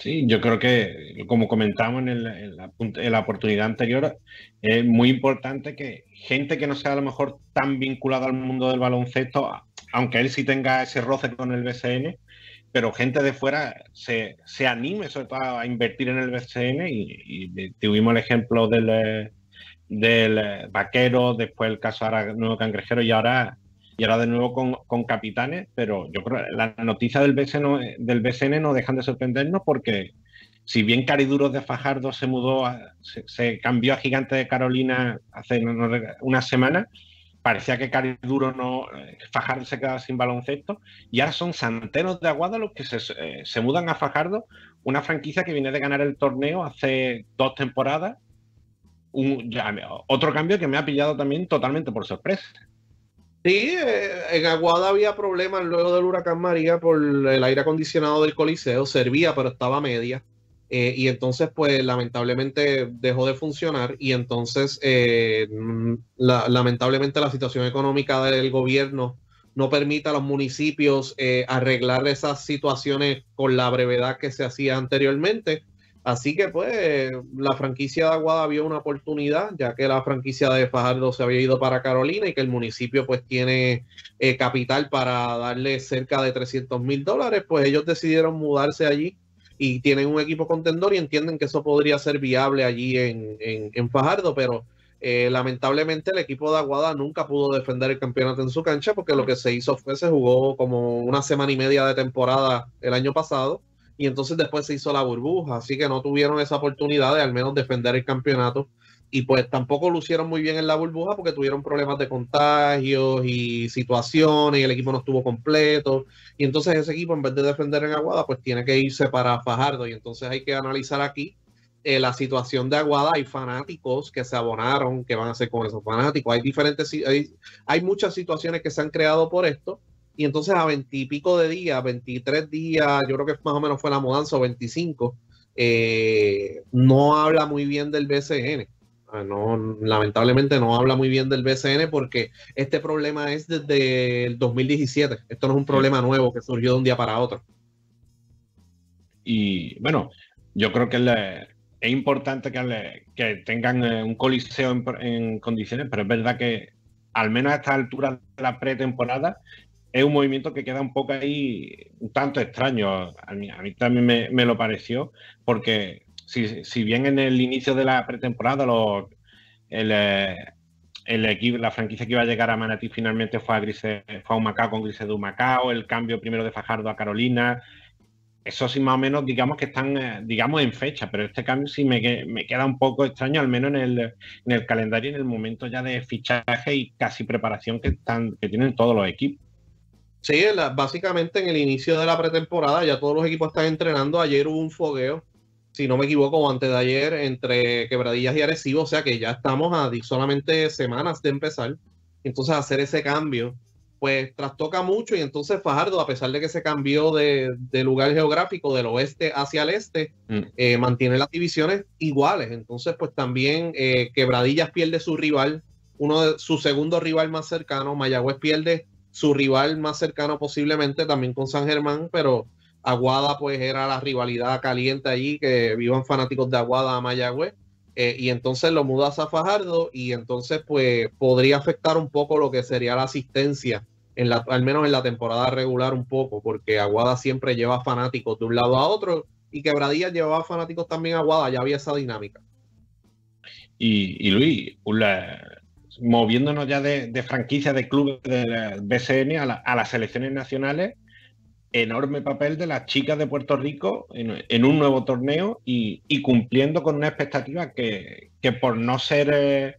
Sí, yo creo que, como comentamos en, el, en, la, en, la, oportunidad anterior, es muy importante que gente que no sea a lo mejor tan vinculada al mundo del baloncesto aunque él sí tenga ese roce con el BCN, pero gente de fuera se, se anime sobre todo a invertir en el BCN y, tuvimos el ejemplo del, del vaquero, después el caso ahora nuevo cangrejero y ahora y ahora de nuevo con, capitanes, pero yo creo que la noticia del BCN, del BCN no dejan de sorprendernos porque si bien Cariduros de Fajardo se mudó, a, se, cambió a Gigante de Carolina hace una semana, parecía que Cariduro no, eh, Fajardo se quedaba sin baloncesto, y ahora son Santeros de Aguada los que se, eh, se, mudan a Fajardo, una franquicia que viene de ganar el torneo hace dos temporadas. Otro cambio que me ha pillado también totalmente por sorpresa.
Sí, eh, en Aguada había problemas luego del huracán María por el aire acondicionado del Coliseo, servía, pero estaba media. Eh, y entonces, pues lamentablemente dejó de funcionar y entonces, eh, la, lamentablemente la situación económica del gobierno no permite a los municipios eh, arreglar esas situaciones con la brevedad que se hacía anteriormente. Así que pues la franquicia de Aguada vio una oportunidad, ya que la franquicia de Fajardo se había ido para Carolina y que el municipio pues tiene eh, capital para darle cerca de 300 mil dólares, pues ellos decidieron mudarse allí y tienen un equipo contendor y entienden que eso podría ser viable allí en, en, Fajardo, pero eh, lamentablemente el equipo de Aguada nunca pudo defender el campeonato en su cancha porque lo que se hizo fue se jugó como una semana y media de temporada el año pasado y entonces después se hizo la burbuja, así que no tuvieron esa oportunidad de al menos defender el campeonato. Y pues tampoco lucieron muy bien en la burbuja porque tuvieron problemas de contagios y situaciones y el equipo no estuvo completo. Y entonces ese equipo en vez de defender en Aguada pues tiene que irse para Fajardo. Y entonces hay que analizar aquí eh, la situación de Aguada. Hay fanáticos que se abonaron que van a hacer con esos fanáticos. Hay diferentes hay, hay muchas situaciones que se han creado por esto y entonces a veintipico de días 23 días yo creo que más o menos fue la mudanza o 25 eh, no habla muy bien del BCN Ah, no, lamentablemente no habla muy bien del BCN porque este problema es desde el 2017. Esto no es un problema nuevo que surgió de un día para otro.
Y bueno, yo creo que es importante que, que tengan eh, un coliseo en, condiciones, pero es verdad que al menos a esta altura de la pretemporada es un movimiento que queda un poco ahí un tanto extraño. A mí, también me, lo pareció, porque si, bien en el inicio de la pretemporada el, eh, el, equipo, la franquicia que iba a llegar a Manatí finalmente fue a, Grise, fue a un Macao con Grise de Macao, el cambio primero de Fajardo a Carolina, eso sí más o menos digamos que están eh, digamos en fecha, pero este cambio sí me, queda un poco extraño, al menos en el, en el calendario, en el momento ya de fichaje y casi preparación que, están, que tienen todos los equipos.
Sí, básicamente en el inicio de la pretemporada ya todos los equipos están entrenando. Ayer hubo un fogueo, si no me equivoco, antes de ayer entre Quebradillas y Arecibo, o sea que ya estamos a solamente semanas de empezar. Entonces hacer ese cambio, pues trastoca mucho y entonces Fajardo, a pesar de que se cambió de, lugar geográfico del oeste hacia el este, mm. eh, mantiene las divisiones iguales. Entonces, pues también eh, Quebradillas pierde su rival, uno de su segundo rival más cercano, Mayagüez pierde su rival más cercano posiblemente también con San Germán, pero Aguada pues era la rivalidad caliente allí, que vivan fanáticos de Aguada a Mayagüez, eh, y entonces lo mudas a Fajardo y entonces pues podría afectar un poco lo que sería la asistencia, en la, al menos en la temporada regular un poco, porque Aguada siempre lleva fanáticos de un lado a otro y Quebradilla llevaba fanáticos también a Aguada, ya había esa dinámica.
Y, Luis, moviéndonos ya de, franquicia de clubes del BCN a, las selecciones nacionales, enorme papel de las chicas de Puerto Rico en, un nuevo torneo y, cumpliendo con una expectativa que, por no ser, eh,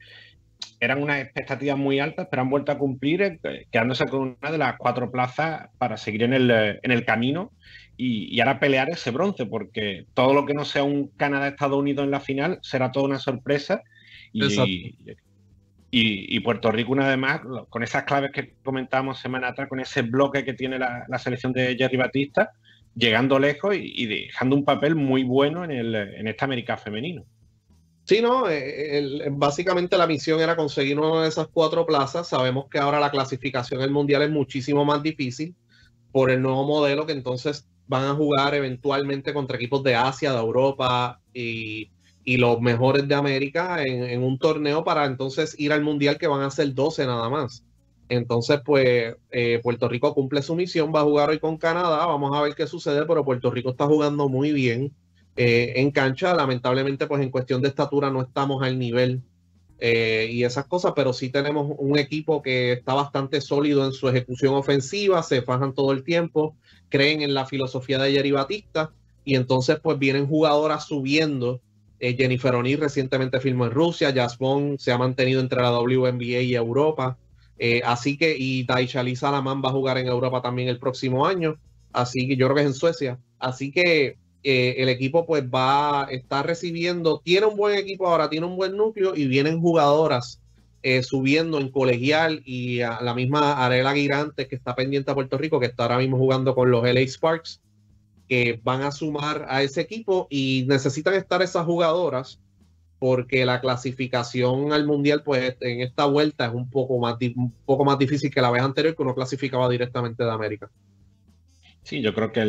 eran unas expectativas muy altas, pero han vuelto a cumplir, eh, quedándose con una de las cuatro plazas para seguir en el, camino y, ahora pelear ese bronce, porque todo lo que no sea un Canadá-Estados Unidos en la final será toda una sorpresa. Y, y, Puerto Rico, una vez más, con esas claves que comentábamos semana atrás, con ese bloque que tiene la, selección de Jerry Batista, llegando lejos y, dejando un papel muy bueno en, el, en esta América femenino.
Sí, no, eh, básicamente la misión era conseguir una de esas cuatro plazas. Sabemos que ahora la clasificación del Mundial es muchísimo más difícil por el nuevo modelo que entonces van a jugar eventualmente contra equipos de Asia, de Europa y y los mejores de América en, un torneo para entonces ir al Mundial que van a ser 12 nada más. Entonces, pues eh, Puerto Rico cumple su misión, va a jugar hoy con Canadá, vamos a ver qué sucede, pero Puerto Rico está jugando muy bien eh, en cancha, lamentablemente pues en cuestión de estatura no estamos al nivel eh, y esas cosas, pero sí tenemos un equipo que está bastante sólido en su ejecución ofensiva, se fajan todo el tiempo, creen en la filosofía de Jerry Batista y entonces pues vienen jugadoras subiendo eh, Jennifer O'Neill recientemente firmó en Rusia. Jasmine se ha mantenido entre la WNBA y Europa. Eh, así que, y Daishali Salaman va a jugar en Europa también el próximo año. Así que yo creo que es en Suecia. Así que eh, el equipo pues va, a estar recibiendo, tiene un buen equipo ahora, tiene un buen núcleo y vienen jugadoras subiendo en colegial y a la misma Arela Girantes que está pendiente a Puerto Rico, que está ahora mismo jugando con los LA Sparks que van a sumar a ese equipo y necesitan estar esas jugadoras porque la clasificación al mundial pues en esta vuelta es un poco más un poco más difícil que la vez anterior que uno clasificaba directamente de América.
Sí, yo creo que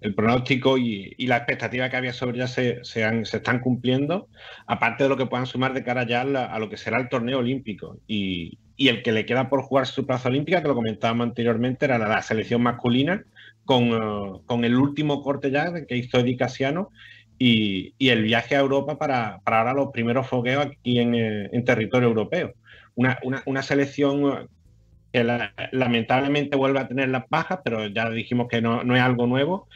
el, pronóstico y, la expectativa que había sobre ya se, se, están cumpliendo, aparte de lo que puedan sumar de cara ya a, lo que será el torneo olímpico. Y, y, el que le queda por jugar su plaza olímpica, que lo comentábamos anteriormente, era la selección masculina, eh, con, el último corte ya que hizo Eddie Casiano y, el viaje a Europa para, para ahora los primeros fogueos aquí en, eh, territorio europeo. Una, selección que lamentablemente vuelve a tener las bajas, pero ya dijimos que no, es algo nuevo.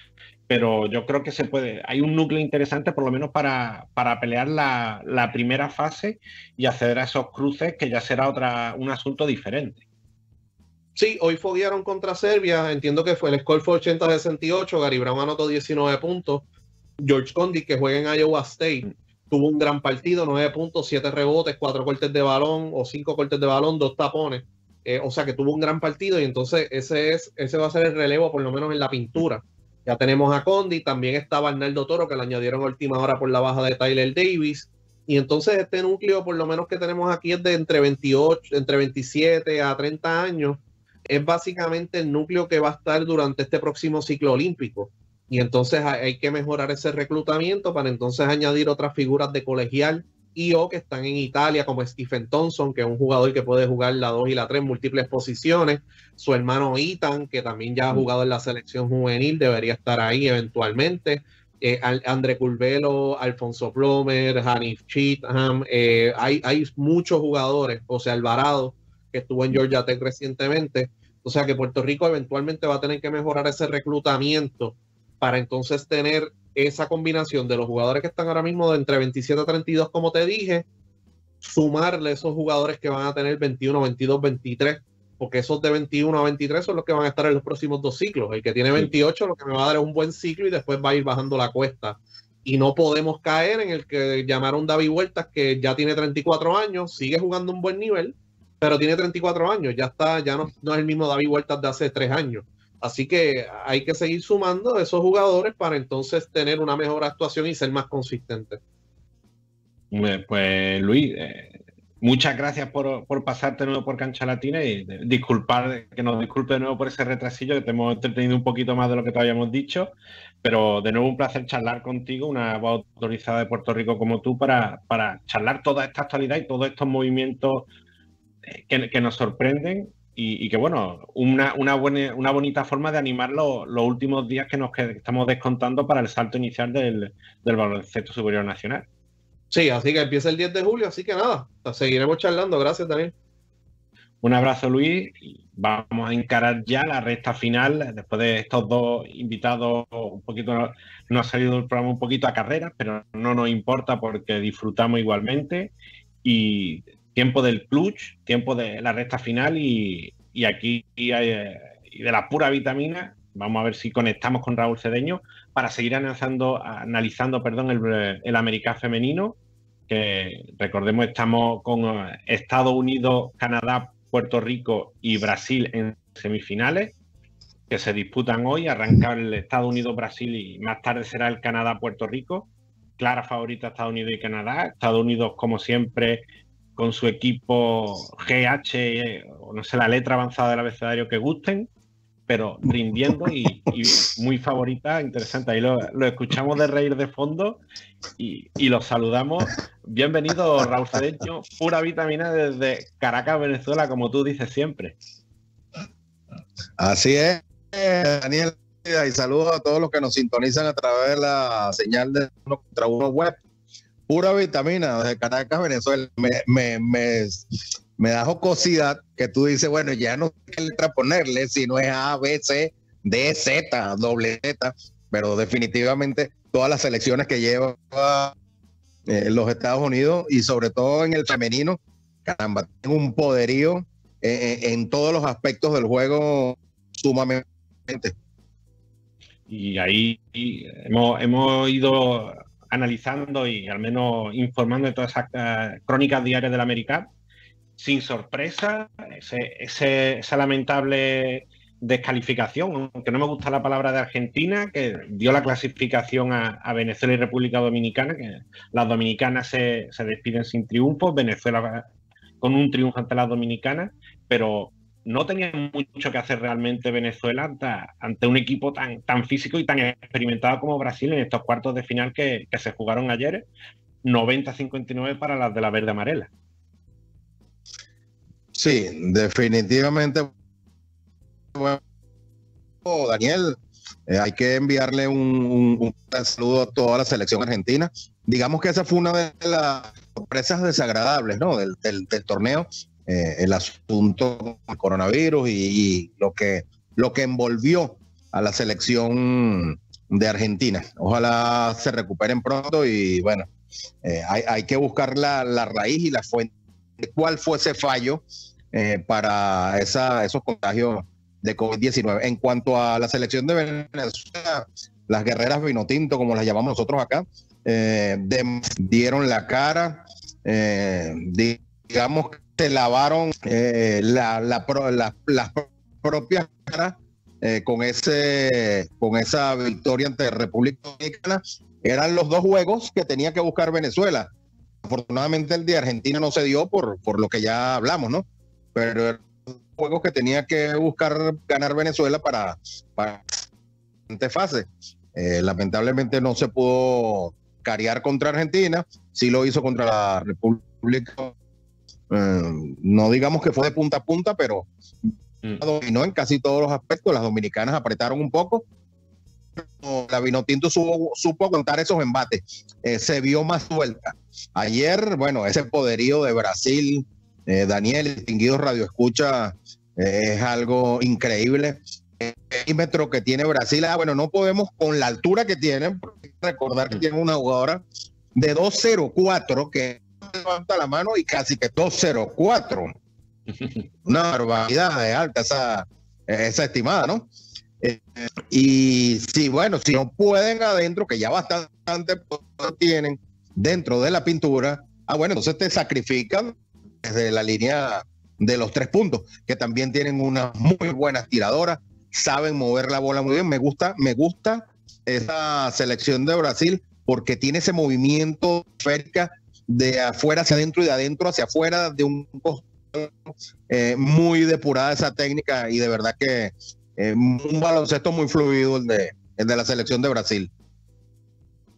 Pero yo creo que se puede, hay un núcleo interesante por lo menos para, para pelear la, la primera fase y acceder a esos cruces que ya será otra, un asunto diferente.
Sí, hoy foguearon contra Serbia. Entiendo que fue el score fue 80-68. Gary Brown anotó 19 puntos. George Condi, que juega en Iowa State, tuvo un gran partido: 9 puntos, 7 rebotes, 4 cortes de balón o 5 cortes de balón, 2 tapones. Eh, o sea que tuvo un gran partido y entonces ese, es, ese va a ser el relevo, por lo menos en la pintura. Ya tenemos a Condi, también estaba Arnaldo Toro, que le añadieron a última hora por la baja de Tyler Davis. Y entonces este núcleo, por lo menos que tenemos aquí, es de entre 28, entre 27 a 30 años. Es básicamente el núcleo que va a estar durante este próximo ciclo olímpico. Y entonces hay que mejorar ese reclutamiento para entonces añadir otras figuras de colegial y o que están en Italia, como Stephen Thompson, que es un jugador que puede jugar la 2 y la 3 en múltiples posiciones. Su hermano Ethan, que también ya ha jugado en la selección juvenil, debería estar ahí eventualmente. Eh, André Curvelo, Alfonso Plomer, Hanif Cheatham. Eh, hay, hay muchos jugadores, o sea, Alvarado, que estuvo en Georgia Tech recientemente. O sea que Puerto Rico eventualmente va a tener que mejorar ese reclutamiento para entonces tener esa combinación de los jugadores que están ahora mismo de entre 27 a 32, como te dije, sumarle esos jugadores que van a tener 21, 22, 23, porque esos de 21 a 23 son los que van a estar en los próximos dos ciclos. El que tiene 28 lo que me va a dar es un buen ciclo y después va a ir bajando la cuesta. Y no podemos caer en el que llamaron David Vueltas, que ya tiene 34 años, sigue jugando un buen nivel, pero tiene 34 años, ya está, ya no, no es el mismo David Vueltas de hace tres años. Así que hay que seguir sumando esos jugadores para entonces tener una mejor actuación y ser más consistente.
Pues Luis, eh, muchas gracias por, pasarte de nuevo por Cancha Latina y disculpar, que nos disculpe de nuevo por ese retrasillo, que te hemos entretenido un poquito más de lo que te habíamos dicho, pero de nuevo un placer charlar contigo, una voz autorizada de Puerto Rico como tú, para, para charlar toda esta actualidad y todos estos movimientos eh, que, que nos sorprenden y, que bueno, una, una, buena, una bonita forma de animar los, últimos días que nos estamos descontando para el salto inicial del, del baloncesto superior nacional.
Sí, así que empieza el 10 de julio, así que nada, seguiremos charlando. Gracias, Daniel.
Un abrazo, Luis. Vamos a encarar ya la recta final. Después de estos dos invitados, un poquito no ha salido el programa un poquito a carrera, pero no nos importa porque disfrutamos igualmente. Y tiempo del clutch, tiempo de la recta final y, aquí y de la pura vitamina. Vamos a ver si conectamos con Raúl Cedeño para seguir analizando, analizando perdón, el, el femenino, que recordemos estamos con Estados Unidos, Canadá, Puerto Rico y Brasil en semifinales, que se disputan hoy. Arranca el Estados Unidos-Brasil y más tarde será el Canadá-Puerto Rico. Clara favorita Estados Unidos y Canadá. Estados Unidos, como siempre, con su equipo GH, o no sé la letra avanzada del abecedario que gusten, pero rindiendo y, muy favorita, interesante. Ahí lo, escuchamos de reír de fondo y, y los saludamos. Bienvenido, Raúl Cedeño, pura vitamina desde Caracas, Venezuela, como tú dices siempre.
Así es, Daniel, y saludos a todos los que nos sintonizan a través de la señal de uno contra uno web pura vitamina de Caracas, Venezuela. Me, me, me, me da jocosidad que tú dices, bueno, ya no sé qué letra ponerle, si no es A, B, C, D, Z, doble Z, pero definitivamente todas las selecciones que lleva eh, los Estados Unidos y sobre todo en el femenino, caramba, tienen un poderío eh, eh, en todos los aspectos del juego sumamente.
Y ahí hemos, hemos ido analizando y al menos informando de todas esas eh, crónicas diarias del América, sin sorpresa, esa lamentable descalificación, aunque no me gusta la palabra de Argentina, que dio la clasificación a, Venezuela y República Dominicana, que las dominicanas se, se despiden sin triunfo, Venezuela con un triunfo ante las dominicanas, pero no tenía mucho que hacer realmente Venezuela ante, un equipo tan, tan físico y tan experimentado como Brasil en estos cuartos de final que, se jugaron ayer, 90-59 para las de la verde amarela.
Sí, definitivamente. Daniel, eh, hay que enviarle un, saludo a toda la selección argentina. Digamos que esa fue una de las sorpresas desagradables ¿no? del torneo eh, el asunto del coronavirus y, lo, que, lo que envolvió a la selección de Argentina. Ojalá se recuperen pronto y bueno, eh, hay, que buscar la, raíz y la fuente de cuál fue ese fallo eh, para esa, esos contagios de COVID-19. En cuanto a la selección de Venezuela, las guerreras vinotinto, como las llamamos nosotros acá, dieron la cara, digamos se lavaron eh, la, la, las propias caras eh, con, ese, con esa victoria ante República Dominicana. Eran los dos juegos que tenía que buscar Venezuela. afortunadamente el de Argentina no se dio por, por lo que ya hablamos, ¿no? Pero juegos que tenía que buscar ganar Venezuela para, para la fase. Eh, lamentablemente no se pudo cariar contra Argentina, sí lo hizo contra la República. Eh, no digamos que fue de punta a punta, pero mm. dominó en casi todos los aspectos. Las dominicanas apretaron un poco. La Vinotinto supo, supo contar esos embates. Eh, se vio más suelta. Ayer, bueno, ese poderío de Brasil, Daniel, distinguido Radio Escucha, es algo increíble el perímetro que tiene Brasil. Ah, bueno, no podemos con la altura que tienen, recordar que tienen una jugadora de 2.04 que levanta la mano y casi que 2.04. Una barbaridad de alta esa, esa estimada, ¿no? Eh, y sí, bueno, si no pueden adentro, que ya bastante tienen dentro de la pintura, ah, bueno, entonces te sacrifican desde la línea de los tres puntos, que también tienen unas muy buenas tiradoras, saben mover la bola muy bien. Me gusta, me gusta esa selección de Brasil porque tiene ese movimiento cerca de afuera hacia adentro y de adentro hacia afuera de un eh, muy depurada esa técnica y de verdad que eh, un baloncesto muy fluido el de, el de la selección de Brasil.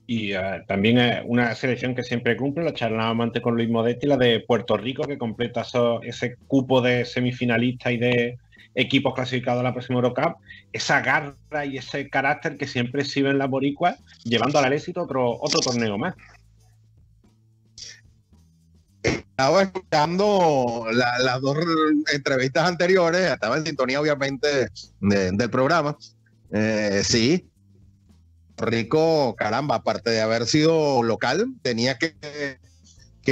Y uh, también es una selección que siempre cumple, la charlábamos antes con Luis Modetti, la de Puerto Rico, que completa ese cupo de semifinalista y de, equipos clasificados a la próxima Eurocup, esa garra y ese carácter que siempre exhiben las boricuas, llevando al éxito otro, otro torneo más.
Estaba escuchando las dos entrevistas anteriores, estaba en sintonía obviamente del programa. Eh, sí, Rico, caramba, aparte de haber sido local, tenía que,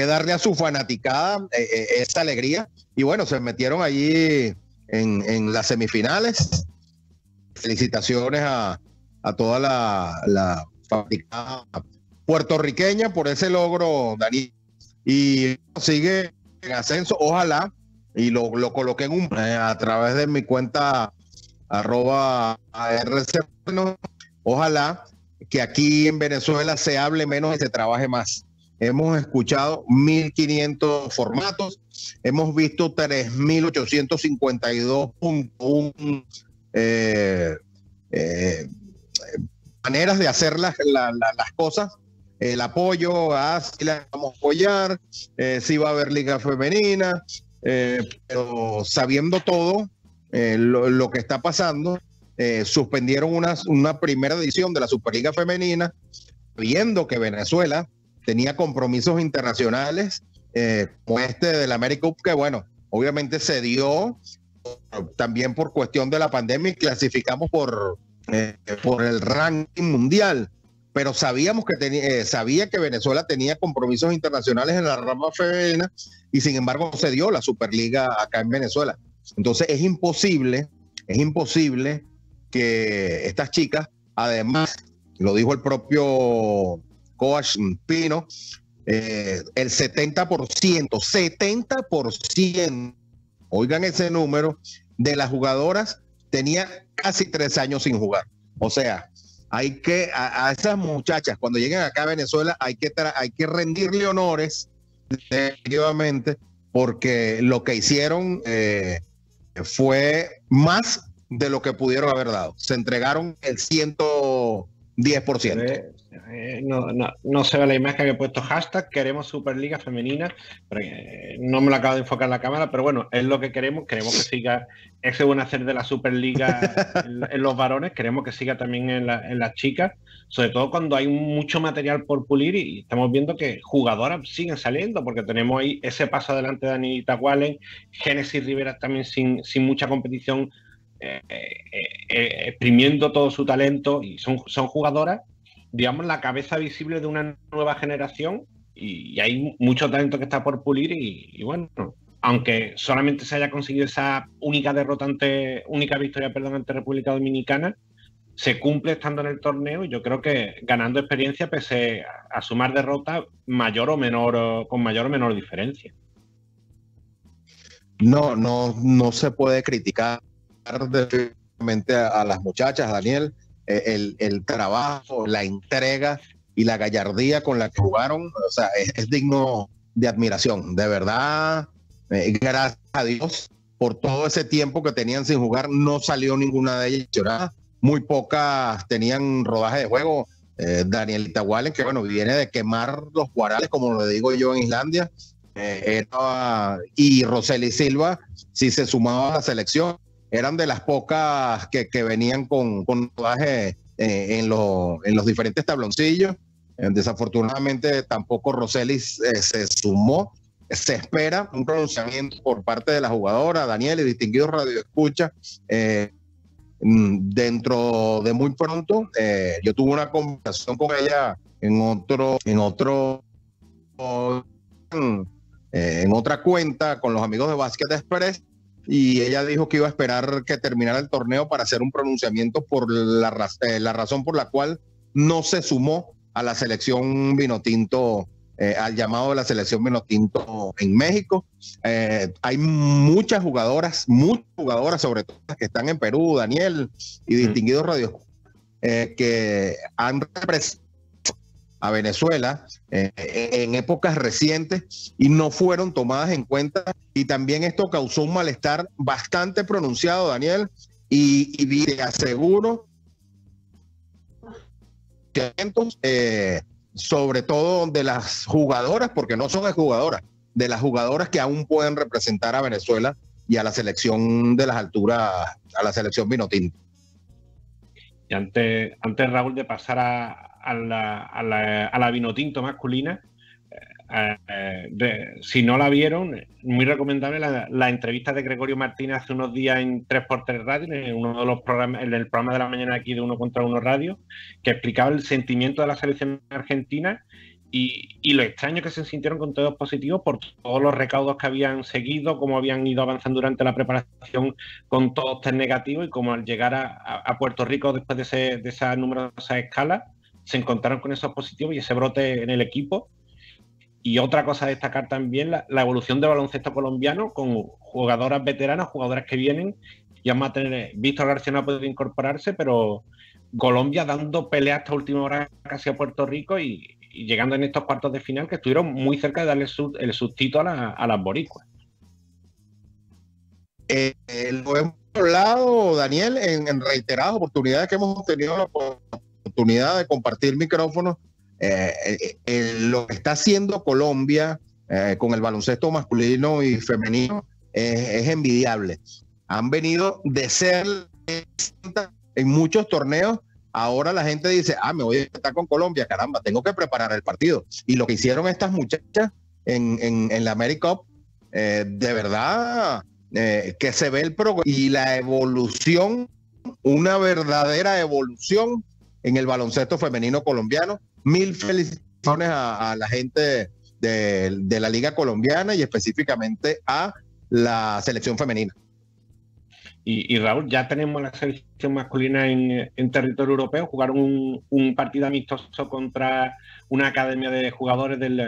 darle a su fanaticada eh, eh, esa alegría. Y bueno, se metieron allí en, las semifinales. Felicitaciones a, toda la, la puertorriqueña por ese logro, Dani. Y sigue en ascenso, ojalá, y lo, lo coloqué en un eh, a través de mi cuenta arroba ARC, ojalá que aquí en Venezuela se hable menos y se trabaje más. Hemos escuchado 1.500 formatos, hemos visto 3.852 eh, eh, maneras de hacer las, cosas. El apoyo, ah, si la vamos a apoyar, eh, si va a haber liga femenina, eh, pero sabiendo todo lo, que está pasando, suspendieron una, primera edición de la Superliga Femenina, viendo que Venezuela tenía compromisos internacionales eh, como este del América que bueno, obviamente se dio también por cuestión de la pandemia y clasificamos por, eh, por el ranking mundial, pero sabíamos que tenía, eh, sabía que Venezuela tenía compromisos internacionales en la rama femenina y sin embargo se dio la Superliga acá en Venezuela. Entonces es imposible, es imposible que estas chicas, además, lo dijo el propio coach Pino, eh, el 70%, 70%, oigan ese número, de las jugadoras tenía casi tres años sin jugar. O sea, hay que, a, esas muchachas, cuando lleguen acá a Venezuela, hay que, hay que rendirle honores, definitivamente, porque lo que hicieron eh, fue más de lo que pudieron haber dado. Se entregaron el 110%.
Eh, no, no, no, se ve la imagen que he puesto. Hashtag, queremos Superliga Femenina, pero, eh, no me lo acabo de enfocar la cámara, pero bueno, es lo que queremos, queremos que siga ese buen hacer de la Superliga en, los varones, queremos que siga también en, las chicas, sobre todo cuando hay mucho material por pulir y, estamos viendo que jugadoras siguen saliendo, porque tenemos ahí ese paso adelante de Anita Wallen, Genesis Rivera también sin, sin mucha competición, eh, exprimiendo todo su talento y son, son jugadoras digamos, la cabeza visible de una nueva generación y, hay mucho talento que está por pulir y, bueno, aunque solamente se haya conseguido esa única derrota ante, única victoria, perdón, ante República Dominicana, se cumple estando en el torneo y yo creo que ganando experiencia pese a, sumar derrotas mayor o menor, con mayor o menor diferencia.
No, no, no se puede criticar definitivamente a las muchachas, Daniel. Eh, el, trabajo, la entrega y la gallardía con la que jugaron, o sea, es, digno de admiración. De verdad, eh, gracias a Dios por todo ese tiempo que tenían sin jugar, no salió ninguna de ellas llorada. Muy pocas tenían rodaje de juego. Eh, Daniel Itagualen, que bueno, viene de quemar los guarales, como lo digo yo en Islandia, eh, y Roseli Silva, si se sumaba a la selección, eran de las pocas que, venían con, con rodaje eh, en, en los diferentes tabloncillos. desafortunadamente tampoco Roseli se sumó se espera un pronunciamiento por parte de la jugadora, Daniel y distinguidos Radio Escucha. Eh, mm, dentro de muy pronto, eh, yo tuve una conversación con ella en otro, en otro, eh, en otra cuenta con los amigos de Basket Express y ella dijo que iba a esperar que terminara el torneo para hacer un pronunciamiento por la, la razón por la cual no se sumó a la selección Vinotinto eh, al llamado de la selección Menotinto en México. Eh, hay muchas jugadoras, muchas jugadoras, sobre todo las que están en Perú, Daniel y distinguidos radio, eh, que han representado a Venezuela en épocas recientes y no fueron tomadas en cuenta. Y también esto causó un malestar bastante pronunciado, Daniel, y, y te aseguro que eh, sobre todo de las jugadoras, porque no son jugadoras, de las jugadoras que aún pueden representar a Venezuela y a la selección de las alturas, a la selección Vinotinto.
Y antes, antes Raúl, de pasar a, a la, a la, a la Vinotinto masculina, eh, si no la vieron, muy recomendable la, entrevista de Gregorio Martínez hace unos días en 3x3 Radio, en uno de los programas, en el programa de la mañana aquí de Uno contra Uno Radio, que explicaba el sentimiento de la selección argentina y, lo extraño que se sintieron con todos positivos por todos los recaudos que habían seguido, cómo habían ido avanzando durante la preparación con todos test negativos y cómo al llegar a, Puerto Rico después de, ese, de esa numerosa escala se encontraron con esos positivos y ese brote en el equipo y otra cosa a destacar también, la, evolución del baloncesto colombiano con jugadoras veteranas, jugadoras que vienen. Ya vamos a tener, Víctor García no ha incorporarse, pero Colombia dando pelea hasta última hora casi a Puerto Rico y, llegando en estos cuartos de final que estuvieron muy cerca de darle el sustito a, las boricuas.
Eh, lo hemos hablado, Daniel, en, reiteradas oportunidades que hemos tenido oportunidad de compartir micrófonos eh, eh, eh, lo que está haciendo Colombia con el baloncesto masculino y femenino es, envidiable. Han venido de ser en muchos torneos. Ahora la gente dice, ah, me voy a estar con Colombia, caramba, tengo que preparar el partido. Y lo que hicieron estas muchachas en, en, la America de verdad, que se ve el progreso y la evolución, una verdadera evolución en el baloncesto femenino colombiano Mil felicitaciones a, la gente de, la Liga Colombiana y específicamente a la selección femenina.
Y, Raúl, ya tenemos la selección masculina en, territorio europeo. Jugaron un, partido amistoso contra una academia de jugadores del,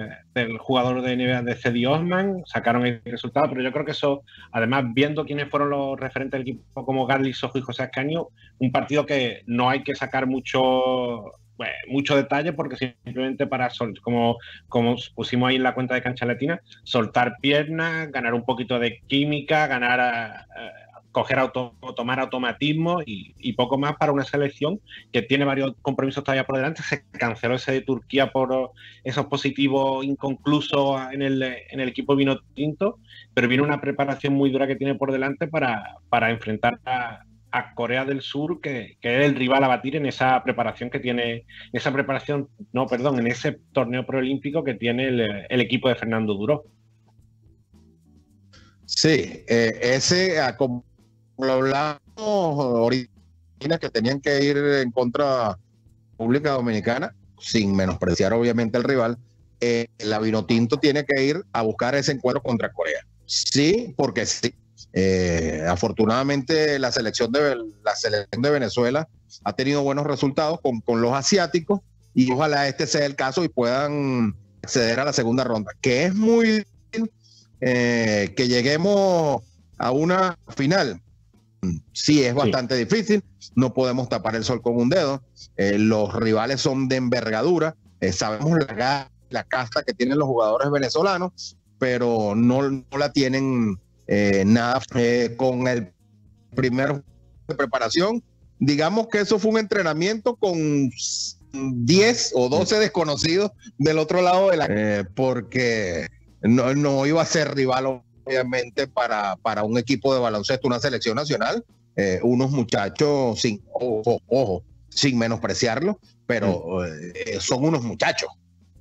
jugador de NBA de Cedi Osman. Sacaron el resultado, pero yo creo que eso, además, viendo quiénes fueron los referentes del equipo como Garly Sojo y José Ascaño, un partido que no hay que sacar mucho mucho detalle porque simplemente para, como, como pusimos ahí en la cuenta de Cancha Latina, soltar piernas, ganar un poquito de química, ganar, coger auto, tomar automatismo y, poco más para una selección que tiene varios compromisos todavía por delante. Se canceló ese de Turquía por esos positivos inconclusos en el, en el equipo vino tinto, pero viene una preparación muy dura que tiene por delante para, para enfrentar a, Corea del Sur, que, es el rival a batir en esa preparación que tiene, esa preparación, no, perdón, en ese torneo preolímpico que tiene el, equipo de Fernando Duró.
Sí, eh, ese, lo hablamos ahorita, que tenían que ir en contra República Dominicana, sin menospreciar obviamente al rival, eh, la Vinotinto tiene que ir a buscar ese encuentro contra Corea. Sí, porque sí, eh, afortunadamente la selección, de, la selección de Venezuela ha tenido buenos resultados con, los asiáticos y ojalá este sea el caso y puedan acceder a la segunda ronda, que es muy eh, que lleguemos a una final. Sí, es bastante difícil, no podemos tapar el sol con un dedo, eh, los rivales son de envergadura, Eh, sabemos la, la casta que tienen los jugadores venezolanos, pero no, no la tienen eh, nada eh, con el primer de preparación. Digamos que eso fue un entrenamiento con 10 o 12 desconocidos del otro lado de la... Porque no, no, iba a ser rival, obviamente, para, para un equipo de baloncesto, una selección nacional. Eh, unos muchachos, sin ojo, ojo, sin menospreciarlo, pero eh, son unos muchachos,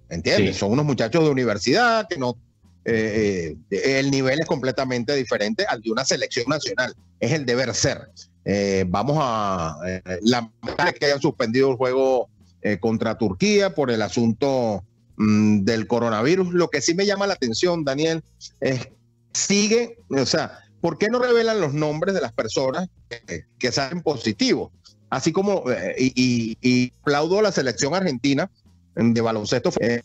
¿entiendes? Sí. Son unos muchachos de universidad que no... Eh, el nivel es completamente diferente al de una selección nacional. Es el deber ser. vamos a... lamentar que hayan suspendido el juego contra Turquía por el asunto mm, del coronavirus. Lo que sí me llama la atención, Daniel, es sigue, o sea, ¿por qué no revelan los nombres de las personas que, que salen positivos? Así como, eh, y, y, aplaudo a la selección argentina de baloncesto. Eh,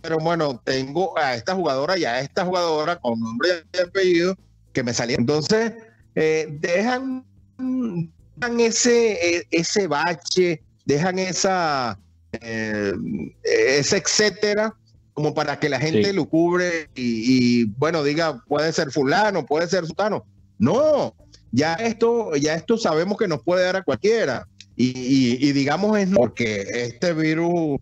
pero bueno, tengo a esta jugadora y a esta jugadora con nombre y apellido que me salieron. Entonces, eh, dejan, ese, ese bache, dejan esa, ese etcétera, como para que la gente sí. lo cubre y, y, bueno, diga, puede ser fulano, puede ser sultano. No, ya esto, ya esto sabemos que nos puede dar a cualquiera. Y, y, y digamos es porque este virus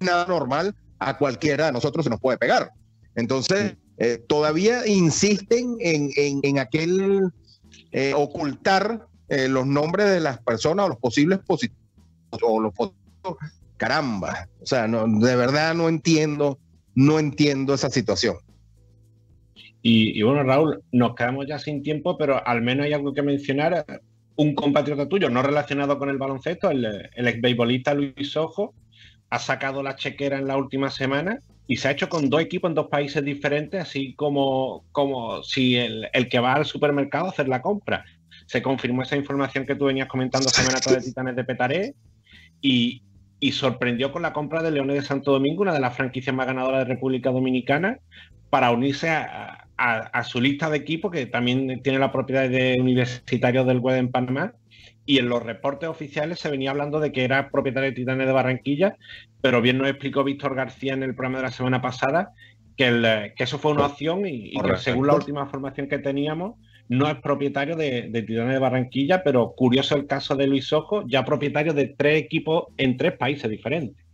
nada normal a cualquiera de nosotros se nos puede pegar. Entonces, eh, todavía insisten en, en, en aquel eh, ocultar eh, los nombres de las personas o los posibles positivos o los positivos. Caramba, o sea, no, de verdad no entiendo, no entiendo esa situación.
Y, y, bueno, Raúl, nos quedamos ya sin tiempo, pero al menos hay algo que mencionar. Un compatriota tuyo, no relacionado con el baloncesto, el, el ex beisbolista Luis Ojo, ha sacado la chequera en la última semana y se ha hecho con dos equipos en dos países diferentes, así como, como si el, el que va al supermercado a hacer la compra. Se confirmó esa información que tú venías comentando semana de Titanes de Petaré y, y sorprendió con la compra de Leones de Santo Domingo, una de las franquicias más ganadoras de República Dominicana, para unirse a, a, a, su lista de equipos, que también tiene la propiedad de Universitarios del Web en Panamá. Y en los reportes oficiales se venía hablando de que era propietario de Titanes de Barranquilla, pero bien nos explicó Víctor García en el programa de la semana pasada que, el, que eso fue una opción y, y que según la última formación que teníamos, no es propietario de, de, de Barranquilla, pero curioso el caso de Luis Ojo, ya propietario de tres equipos en tres países diferentes.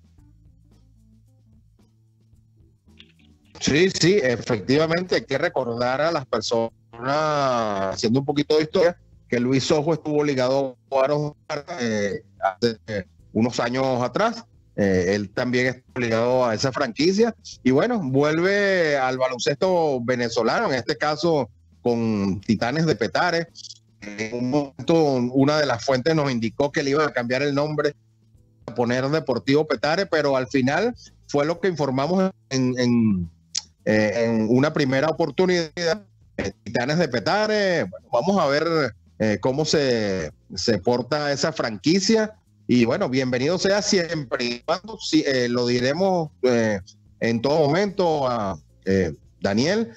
Sí, sí, efectivamente hay que recordar a las personas, haciendo un poquito de historia, que Luis Ojo estuvo ligado a eh, hace unos años atrás. Eh, él también estuvo ligado a esa franquicia y bueno, vuelve al baloncesto venezolano, en este caso con Titanes de Petare. En un momento, una de las fuentes nos indicó que le iban a cambiar el nombre a poner Deportivo Petare, pero al final fue lo que informamos en, eh, una primera oportunidad. Eh, Titanes de Petare, bueno, vamos a ver eh, cómo se, se, porta esa franquicia. Y bueno, bienvenido sea siempre. Cuando, si, eh, lo diremos en todo momento a Daniel,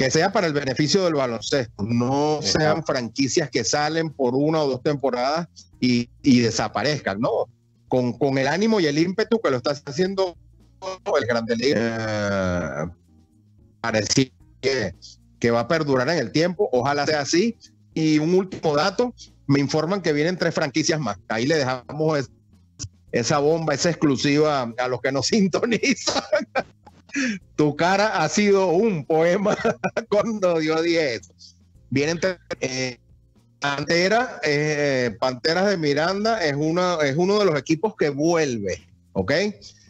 que sea para el beneficio del baloncesto. No sean franquicias que salen por una o dos temporadas y, y desaparezcan, ¿no? Con, con el ánimo y el ímpetu que lo estás haciendo el Grande Liga eh, parecía que, que, va a perdurar en el tiempo. Ojalá sea así. Y un último dato: me informan que vienen tres franquicias más. Ahí le dejamos es, esa bomba, esa exclusiva a los que nos sintonizan. Tu cara ha sido un poema cuando dio 10. Vienen tres. Eh, Pantera, eh, Panteras de Miranda es, una, es uno de los equipos que vuelve, ¿ok?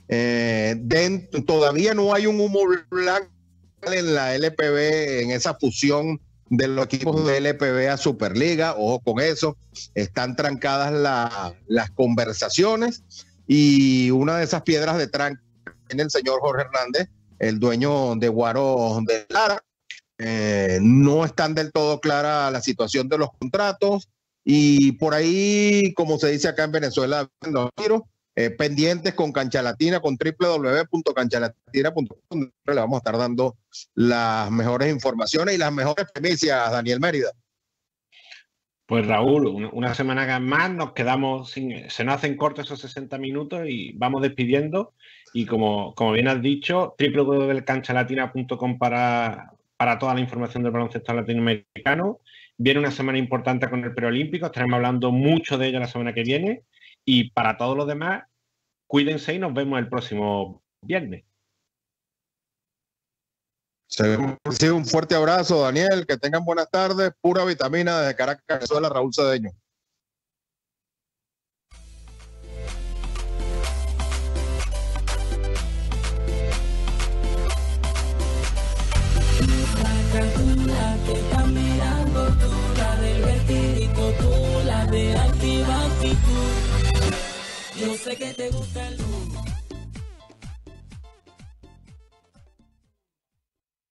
Eh, dentro, todavía no hay un humo blanco en la LPB, en esa fusión de los equipos de LPB a Superliga, ojo con eso, están trancadas la, las conversaciones y una de esas piedras de tranca el señor Jorge Hernández, el dueño de Guaro de Lara. Eh, no están del todo clara la situación de los contratos y por ahí, como se dice acá en Venezuela, eh, pendientes con Cancha Latina, con www.canchalatina.com. Le vamos a estar dando las mejores informaciones y las mejores primicias, Daniel Mérida.
Pues Raúl, una, una semana más nos quedamos sin, se nos hacen cortos esos 60 minutos y vamos despidiendo. Y como, como bien has dicho, www.canchalatina.com para, para toda la información del baloncesto latinoamericano. Viene una semana importante con el preolímpico, estaremos hablando mucho de ello la semana que viene. Y para todos los demás, cuídense y nos vemos el próximo viernes.
Sí, un fuerte abrazo, Daniel. Que tengan buenas tardes. Pura vitamina desde Caracas, Venezuela, Raúl Cedeño.
De activa actitud. Yo sé que te gusta el